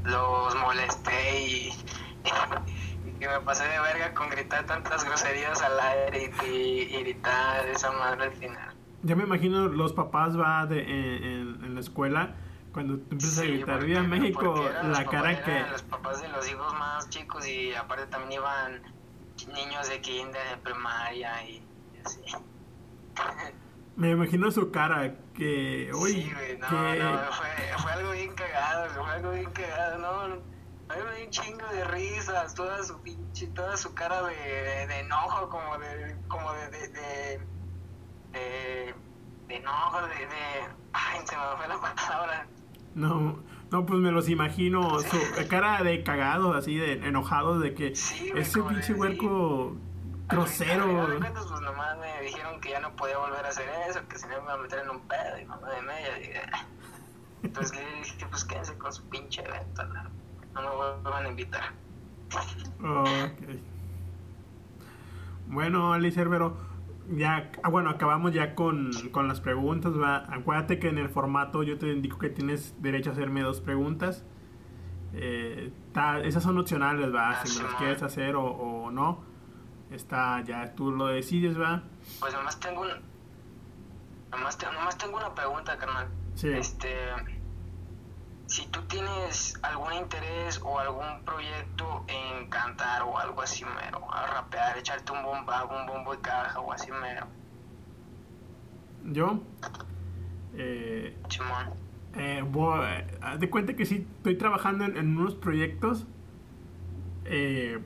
los molesté y, (laughs) que me pasé de verga con gritar tantas groserías al aire y, y gritar esa madre al final. Ya me imagino los papás va de, en, en, la escuela cuando tú empiezas a gritar Viva México, la cara que... Los papás de los hijos más chicos y aparte también iban niños de kinder, de primaria y, así. Me imagino su cara que... Uy, sí, güey, no, no, fue, fue algo bien cagado, fue algo bien cagado, no... Hay un chingo de risas, toda su pinche, toda su cara de, de, enojo, como de, como de, de de, de no, de, de, ay, se me fue la palabra. No, no, pues me los imagino, su cara de cagado, así de enojado, de que ese pinche huerco grosero. pues nomás me dijeron que ya no podía volver a hacer eso, que se me iba a meter en un pedo y mamá de media. Y, ah". entonces le dije, pues quédense con su pinche evento, no, me vuelvan a invitar. Okay. Bueno, Ali Cervero ya, ah, bueno, acabamos ya con, con las preguntas, ¿va? Acuérdate que en el formato yo te indico que tienes derecho a hacerme dos preguntas. Eh, esas son opcionales, ¿va? Si me las quieres hacer o, o, no. Está, ya tú lo decides, ¿va? Pues nomás tengo un, nomás, nomás tengo una pregunta, carnal. Sí. Este si tú tienes algún interés o algún proyecto en cantar o algo así mero, a rapear, echarte un bombo, un bombo de caja o así mero. ¿Yo? Eh, eh, de cuenta que sí, estoy trabajando en, unos proyectos. Eh,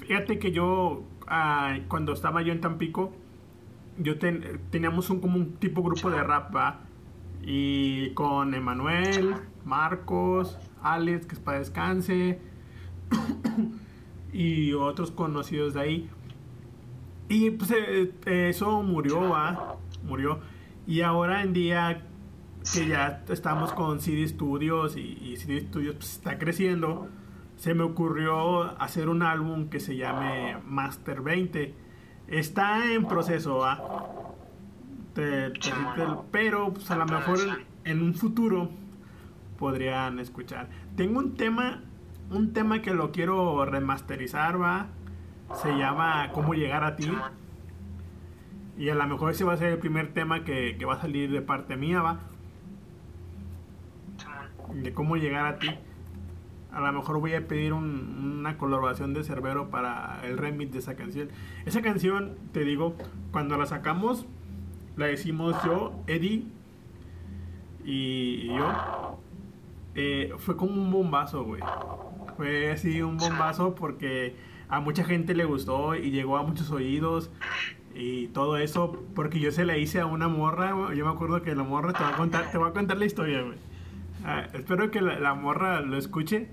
fíjate que yo, ah, cuando estaba yo en Tampico, yo teníamos un como un tipo grupo de rap, ¿va? Y con Emanuel, Marcos, Alex, que es para descanse, (coughs) y otros conocidos de ahí. Y pues eh, eso murió, ¿va? Murió. Y ahora en día que ya estamos con CD Studios y, CD Studios pues, está creciendo, se me ocurrió hacer un álbum que se llame Master 20. Está en proceso, ¿va? Pero pues a lo mejor en, un futuro podrían escuchar. Tengo un tema, un tema que lo quiero remasterizar, va. Se llama Cómo llegar a ti. Y a lo mejor ese va a ser el primer tema que, que va a salir de parte mía, va. De cómo llegar a ti. A lo mejor voy a pedir un- una colaboración de Cerbero para el remix de esa canción. Esa canción, te digo, cuando la sacamos, la decimos yo, Eddie y yo. eh, fue como un bombazo, güey. Fue así un bombazo porque a mucha gente le gustó y llegó a muchos oídos y todo eso porque yo se la hice a una morra, yo me acuerdo que la morra te va a contar, te va a contar la historia, güey. Ah, espero que la, la morra lo escuche.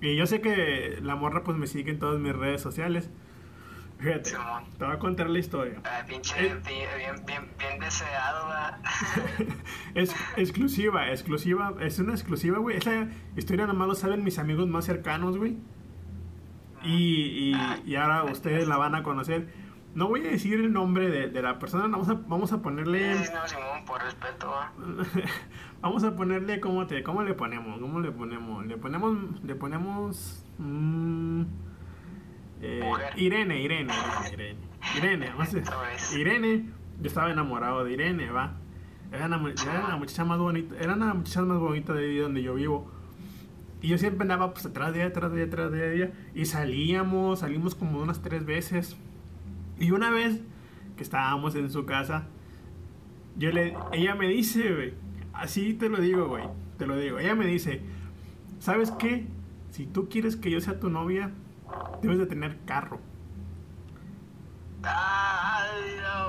Y yo sé que la morra pues me sigue en todas mis redes sociales. Fíjate, Simón. te voy a contar la historia. Ah, pinche, Eh. bien, bien, bien, deseado. (laughs) Es exclusiva, exclusiva, es una exclusiva, güey. Esa historia nomás lo saben mis amigos más cercanos, güey. Y, y, y ahora ustedes la van a conocer. No voy a decir el nombre de, de la persona, vamos a, vamos a ponerle... No, Simón, por respeto, va. (laughs) Vamos a ponerle cómo te, cómo le ponemos, cómo le ponemos, le ponemos, le ponemos, mm, eh. Irene, Irene, Irene, Irene, Sabes. Irene, yo estaba enamorado de Irene, va, era la, era la muchacha más bonita, era la muchacha más bonita de ahí donde yo vivo. Y yo siempre andaba pues atrás de ella, atrás de ella, atrás de ella. Y salíamos, salimos como unas tres veces. Y una vez que estábamos en su casa, yo le, ella me dice, güey, así te lo digo, güey, te lo digo. Ella me dice, ¿sabes qué? Si tú quieres que yo sea tu novia, debes de tener carro. Ay, no.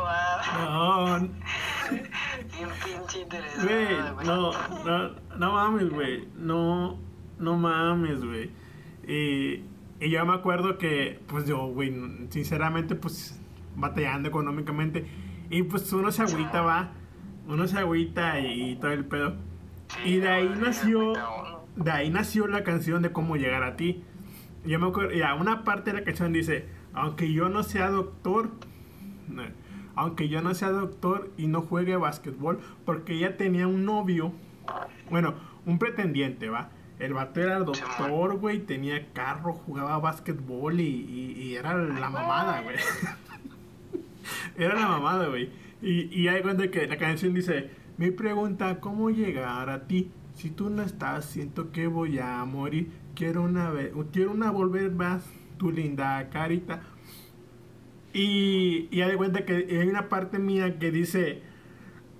No, Bien pinche interesado, güey, no, no, no mames, güey, no, no mames, güey. Y, y yo me acuerdo que, pues yo, güey, sinceramente, pues batallando económicamente. Y pues uno se agüita, va, uno se agüita y, todo el pedo. Sí, Y de ahí nació, de ahí nació la canción de cómo llegar a ti. Yo me acuerdo, ya, una parte de la canción dice, aunque yo no sea doctor, no, aunque yo no sea doctor y no juegue básquetbol, porque ella tenía un novio, bueno, un pretendiente, ¿va? El vato era doctor, güey, tenía carro, jugaba básquetbol y, y- y era la mamada, güey. (laughs) era la mamada, güey. Y, y hay cuenta que la canción dice, mi pregunta, ¿cómo llegar a ti? Si tú no estás, siento que voy a morir. Quiero una vez, quiero una volver más, tu linda carita. Y, y hay de cuenta que hay una parte mía que dice,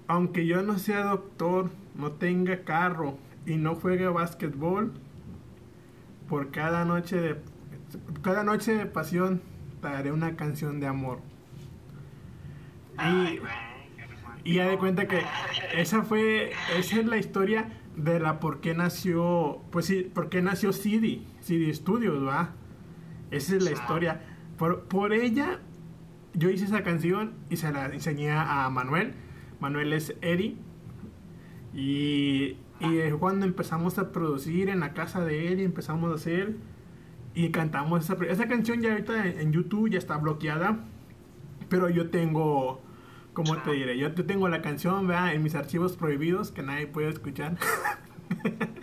aunque yo no sea doctor, no tenga carro y no juegue básquetbol, por cada noche de cada noche de pasión te haré una canción de amor. Ay, Y, y ya de cuenta que esa fue, esa es la historia de la por qué nació, pues sí, por qué nació CD, CD Studios, ¿va? Esa es la historia. Por, por ella, yo hice esa canción y se la enseñé a Manuel. Manuel es Eddie. Y, y es cuando empezamos a producir en la casa de él y empezamos a hacer y cantamos esa, esa canción ya ahorita en, en YouTube ya está bloqueada. Pero yo tengo, ¿cómo te diré? Yo, yo tengo la canción, ¿verdad? En mis archivos prohibidos que nadie puede escuchar. (laughs)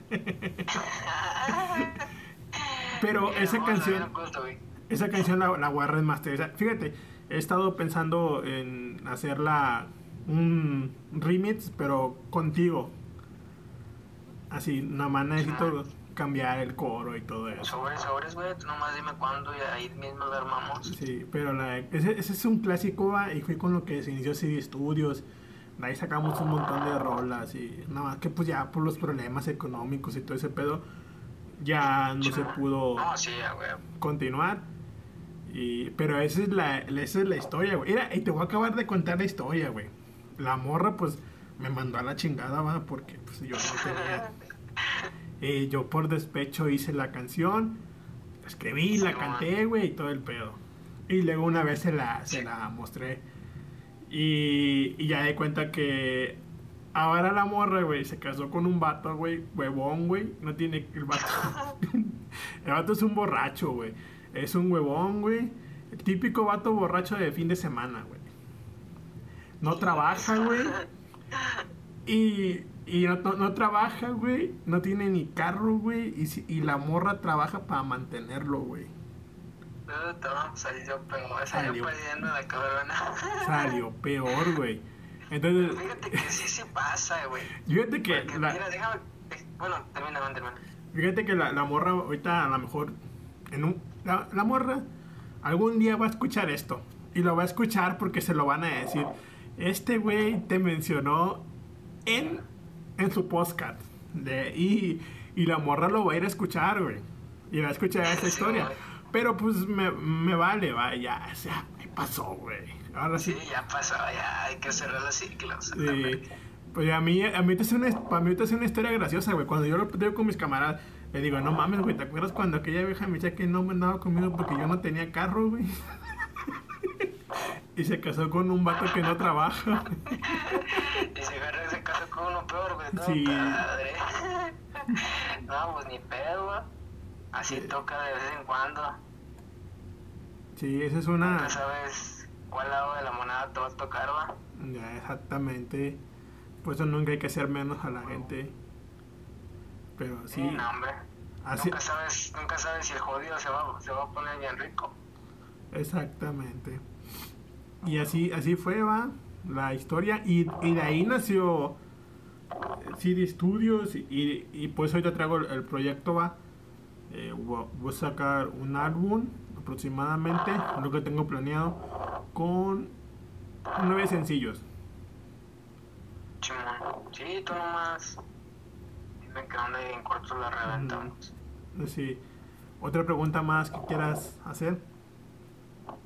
Pero esa canción, esa canción la, la voy a remasterizar. Fíjate, he estado pensando en hacerla un remix, pero contigo. Así, nada más necesito cambiar el coro y todo eso. Sobres, sobres, güey. Tú nomás dime cuándo y ahí mismo lo armamos. Sí, pero la- ese, ese es un clásico ¿va? y fue con lo que se inició CD Studios. De ahí sacamos un montón de rolas y nada más que pues ya por los problemas económicos y todo ese pedo ya no se pudo No, sí, continuar. Y, pero esa es la, esa es la historia, güey. Mira, y te voy a acabar de contar la historia, güey. La morra, pues, me mandó a la chingada, va, porque pues yo no tenía. (laughs) Eh, yo por despecho hice la canción, la escribí, la canté, güey, y todo el pedo. Y luego una vez se la, se la mostré. Y, y ya de cuenta que ahora la morra, güey, se casó con un vato, güey, huevón, güey. No tiene el vato. (laughs) (laughs) el vato es un borracho, güey. Es un huevón, güey. El típico vato borracho de fin de semana, güey. No trabaja, güey. (laughs) Y, y no, no- no trabaja, güey. No tiene ni carro, güey. Y, si- y la morra trabaja para mantenerlo, güey. Puta, salió peor, salió Salió. perdiendo la cabrona. (laughs) Salió peor, güey. Entonces, Fíjate que sí se pasa, güey. fíjate que Porque, la, mira, déjame. eh, Bueno, termina, man, termina. fíjate que la, la morra ahorita a lo mejor en un, la, la morra algún día va a escuchar esto y lo va a escuchar porque se lo van a decir. Este güey te mencionó en, en su podcast de, y, y la morra lo va a ir a escuchar, güey. Y va a escuchar esa (laughs) historia. Pero pues me, me vale, va, ya, o sea, pasó, güey. Ahora sí. Sí, ya pasó, ya hay que cerrar los ciclos. Sí. Pues a mí, a mí te hace una, para mí te hace una historia graciosa, güey. Cuando yo lo platico con mis camaradas, le digo, no mames, güey, ¿te acuerdas cuando aquella vieja me decía que no me andaba conmigo porque yo no tenía carro, güey? (laughs) y se casó con un vato que no trabaja. (laughs) Y se agarra ese caso con uno peor, güey. No, Sí. padre. (laughs) no, pues ni pedo, güey. Así Sí. toca de vez en cuando. Sí, esa es una... Nunca sabes cuál lado de la moneda te va a tocar, va. Ya, exactamente. Por eso nunca hay que hacer menos a la gente. Pero sí, Sí, no, hombre. así, Nunca sabes, nunca sabes si el jodido se va, se va a poner bien rico. exactamente. Y así, así fue, va, la historia. Y, y de ahí nació eh, CD Studios. Y, y pues ahorita traigo el, el proyecto, va. Eh, voy voy a sacar un álbum aproximadamente, lo que tengo planeado, con nueve sencillos. Sí, tú nomás. Dime que en corto la reventamos. Sí. Otra pregunta más que quieras hacer.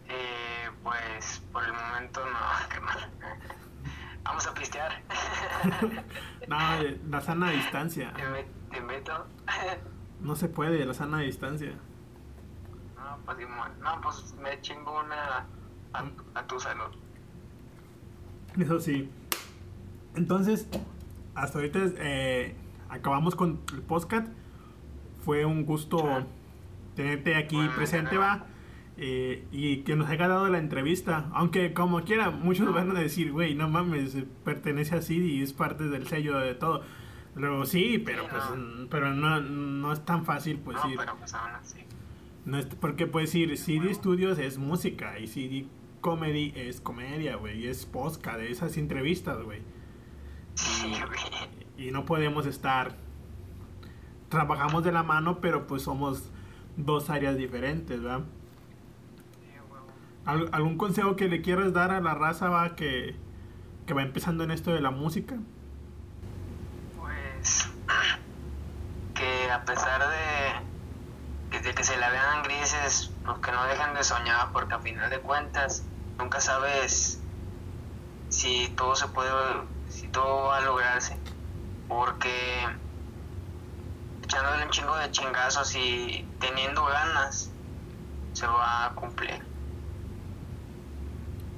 Eh, pues por el momento no, (laughs) qué mal. Vamos a pistear. (laughs) No, la sana distancia. Te invi- te invito. (laughs) No se puede, la sana distancia. No, pues, no, pues me chingo una a, a tu salud. Eso sí. Entonces, hasta ahorita eh, acabamos con el podcast. Fue un gusto tenerte aquí presente, va. Eh, y que nos haya dado la entrevista. Aunque, como quiera, muchos van a decir, güey, no mames, pertenece a CD y es parte del sello de todo. Luego, sí, pero Sí, pues no. pero no, no es tan fácil, pues no, ir. pero pues aún así. No es, porque puedes decir, CD Studios es música y CD Comedy es comedia, güey, y es podcast, de esas entrevistas, güey. Sí, güey. Y no podemos estar. Trabajamos de la mano, pero pues somos dos áreas diferentes, ¿verdad? ¿Al- ¿Algún consejo que le quieras dar a la raza, va, que, que va empezando en esto de la música? Pues que a pesar de de que se la vean grises, pues que no dejen de soñar, porque a final de cuentas nunca sabes si todo se puede, si todo va a lograrse, porque echándole un chingo de chingazos y teniendo ganas se va a cumplir.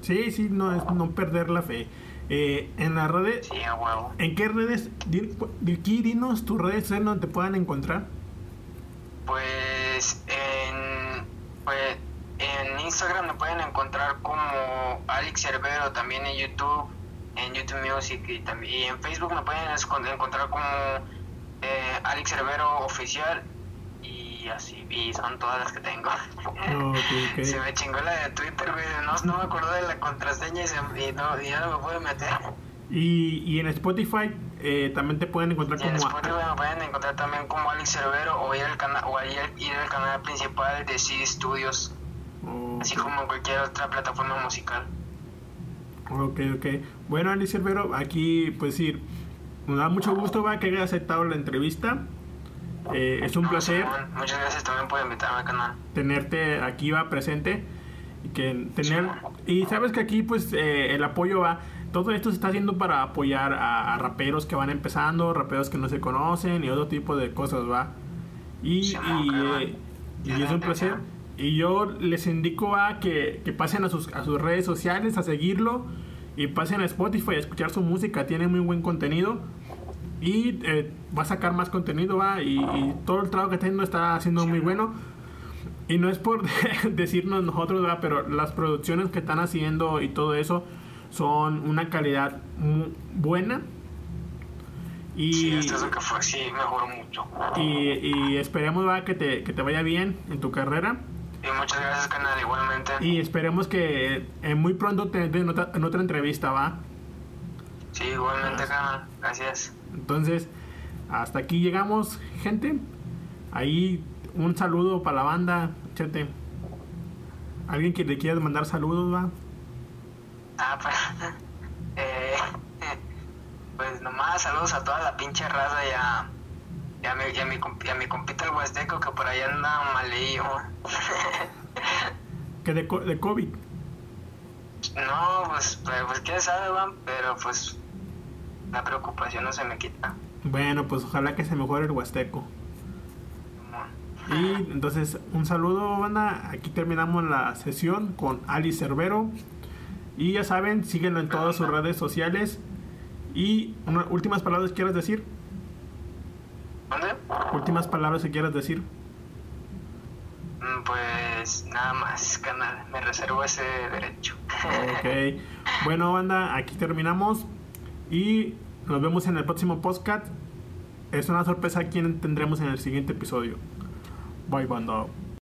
Sí, sí, no es no perder la fe. Eh, en las redes, Sí, a huevo. ¿en qué redes? Di- di- Aquí dinos tus redes sociales donde te puedan encontrar. Pues en, pues en Instagram me pueden encontrar como Alex Cerbero, también en YouTube, en YouTube Music y, también, y en Facebook me pueden encontrar como eh, Alex Cerbero Oficial y así, y son todas las que tengo. (laughs) Se me chingó la de Twitter, güey, no, no me acuerdo de la contraseña y, se, y no, y ya no me pude meter. Y, y en Spotify eh, también te pueden encontrar Y en como... Spotify me pueden encontrar también como Alex Cerbero o ir al canal o ir, ir al canal principal de CD Studios. Así como en cualquier otra plataforma musical. Ok, ok. Bueno, Alicia Albero, aquí pues sí, nos da mucho gusto va, que hayas aceptado la entrevista. Eh, es un No, placer Muchas gracias también por invitarme al canal. tenerte aquí va presente. Y que tener Sí. y sabes que aquí pues eh, el apoyo va. Todo esto se está haciendo para apoyar a, a raperos que van empezando raperos que no se conocen y otro tipo de cosas va. Y, Sí, y, eh, y es un placer. y yo les indico a que, que pasen a sus, a sus redes sociales a seguirlo y pasen a Spotify a escuchar su música. Tiene muy buen contenido y eh, va a sacar más contenido va y, y todo el trabajo que está haciendo está haciendo muy bueno y no es por (laughs) decirnos nosotros, ¿verdad? pero las producciones que están haciendo y todo eso son una calidad mu- buena Y, Sí, que fue, sí, mejoró mucho. y, y esperemos va, que, te, que te vaya bien en tu carrera. Y muchas gracias, canal, igualmente. Y esperemos que eh, muy pronto te den otra, en otra entrevista, ¿va? Sí, igualmente, canal. Gracias. Entonces, hasta aquí llegamos, gente. Ahí un saludo para la banda, chete. ¿Alguien que le quiera mandar saludos, va? Ah, pues. (laughs) eh, (laughs) pues nomás saludos a toda la pinche raza y a, y a, mi, y a, mi, comp- y a mi compita el Huasteco que por ahí anda malillo. (laughs) Que de, co- de COVID. no, pues, pues, pues quién sabe, van, pero pues la preocupación no se me quita. Bueno, pues ojalá que se mejore el Huasteco. Y entonces, un saludo, banda. Aquí terminamos la sesión con Ali Cervero. Y ya saben, síguenlo en todas sus redes sociales. Y últimas palabras que quieras decir. ¿Dónde? Últimas palabras que quieras decir. Pues nada más, canal, me reservo ese derecho. Ok. (laughs) Bueno, banda, aquí terminamos. Y nos vemos en el próximo podcast. Es una sorpresa quién tendremos en el siguiente episodio. Bye, banda.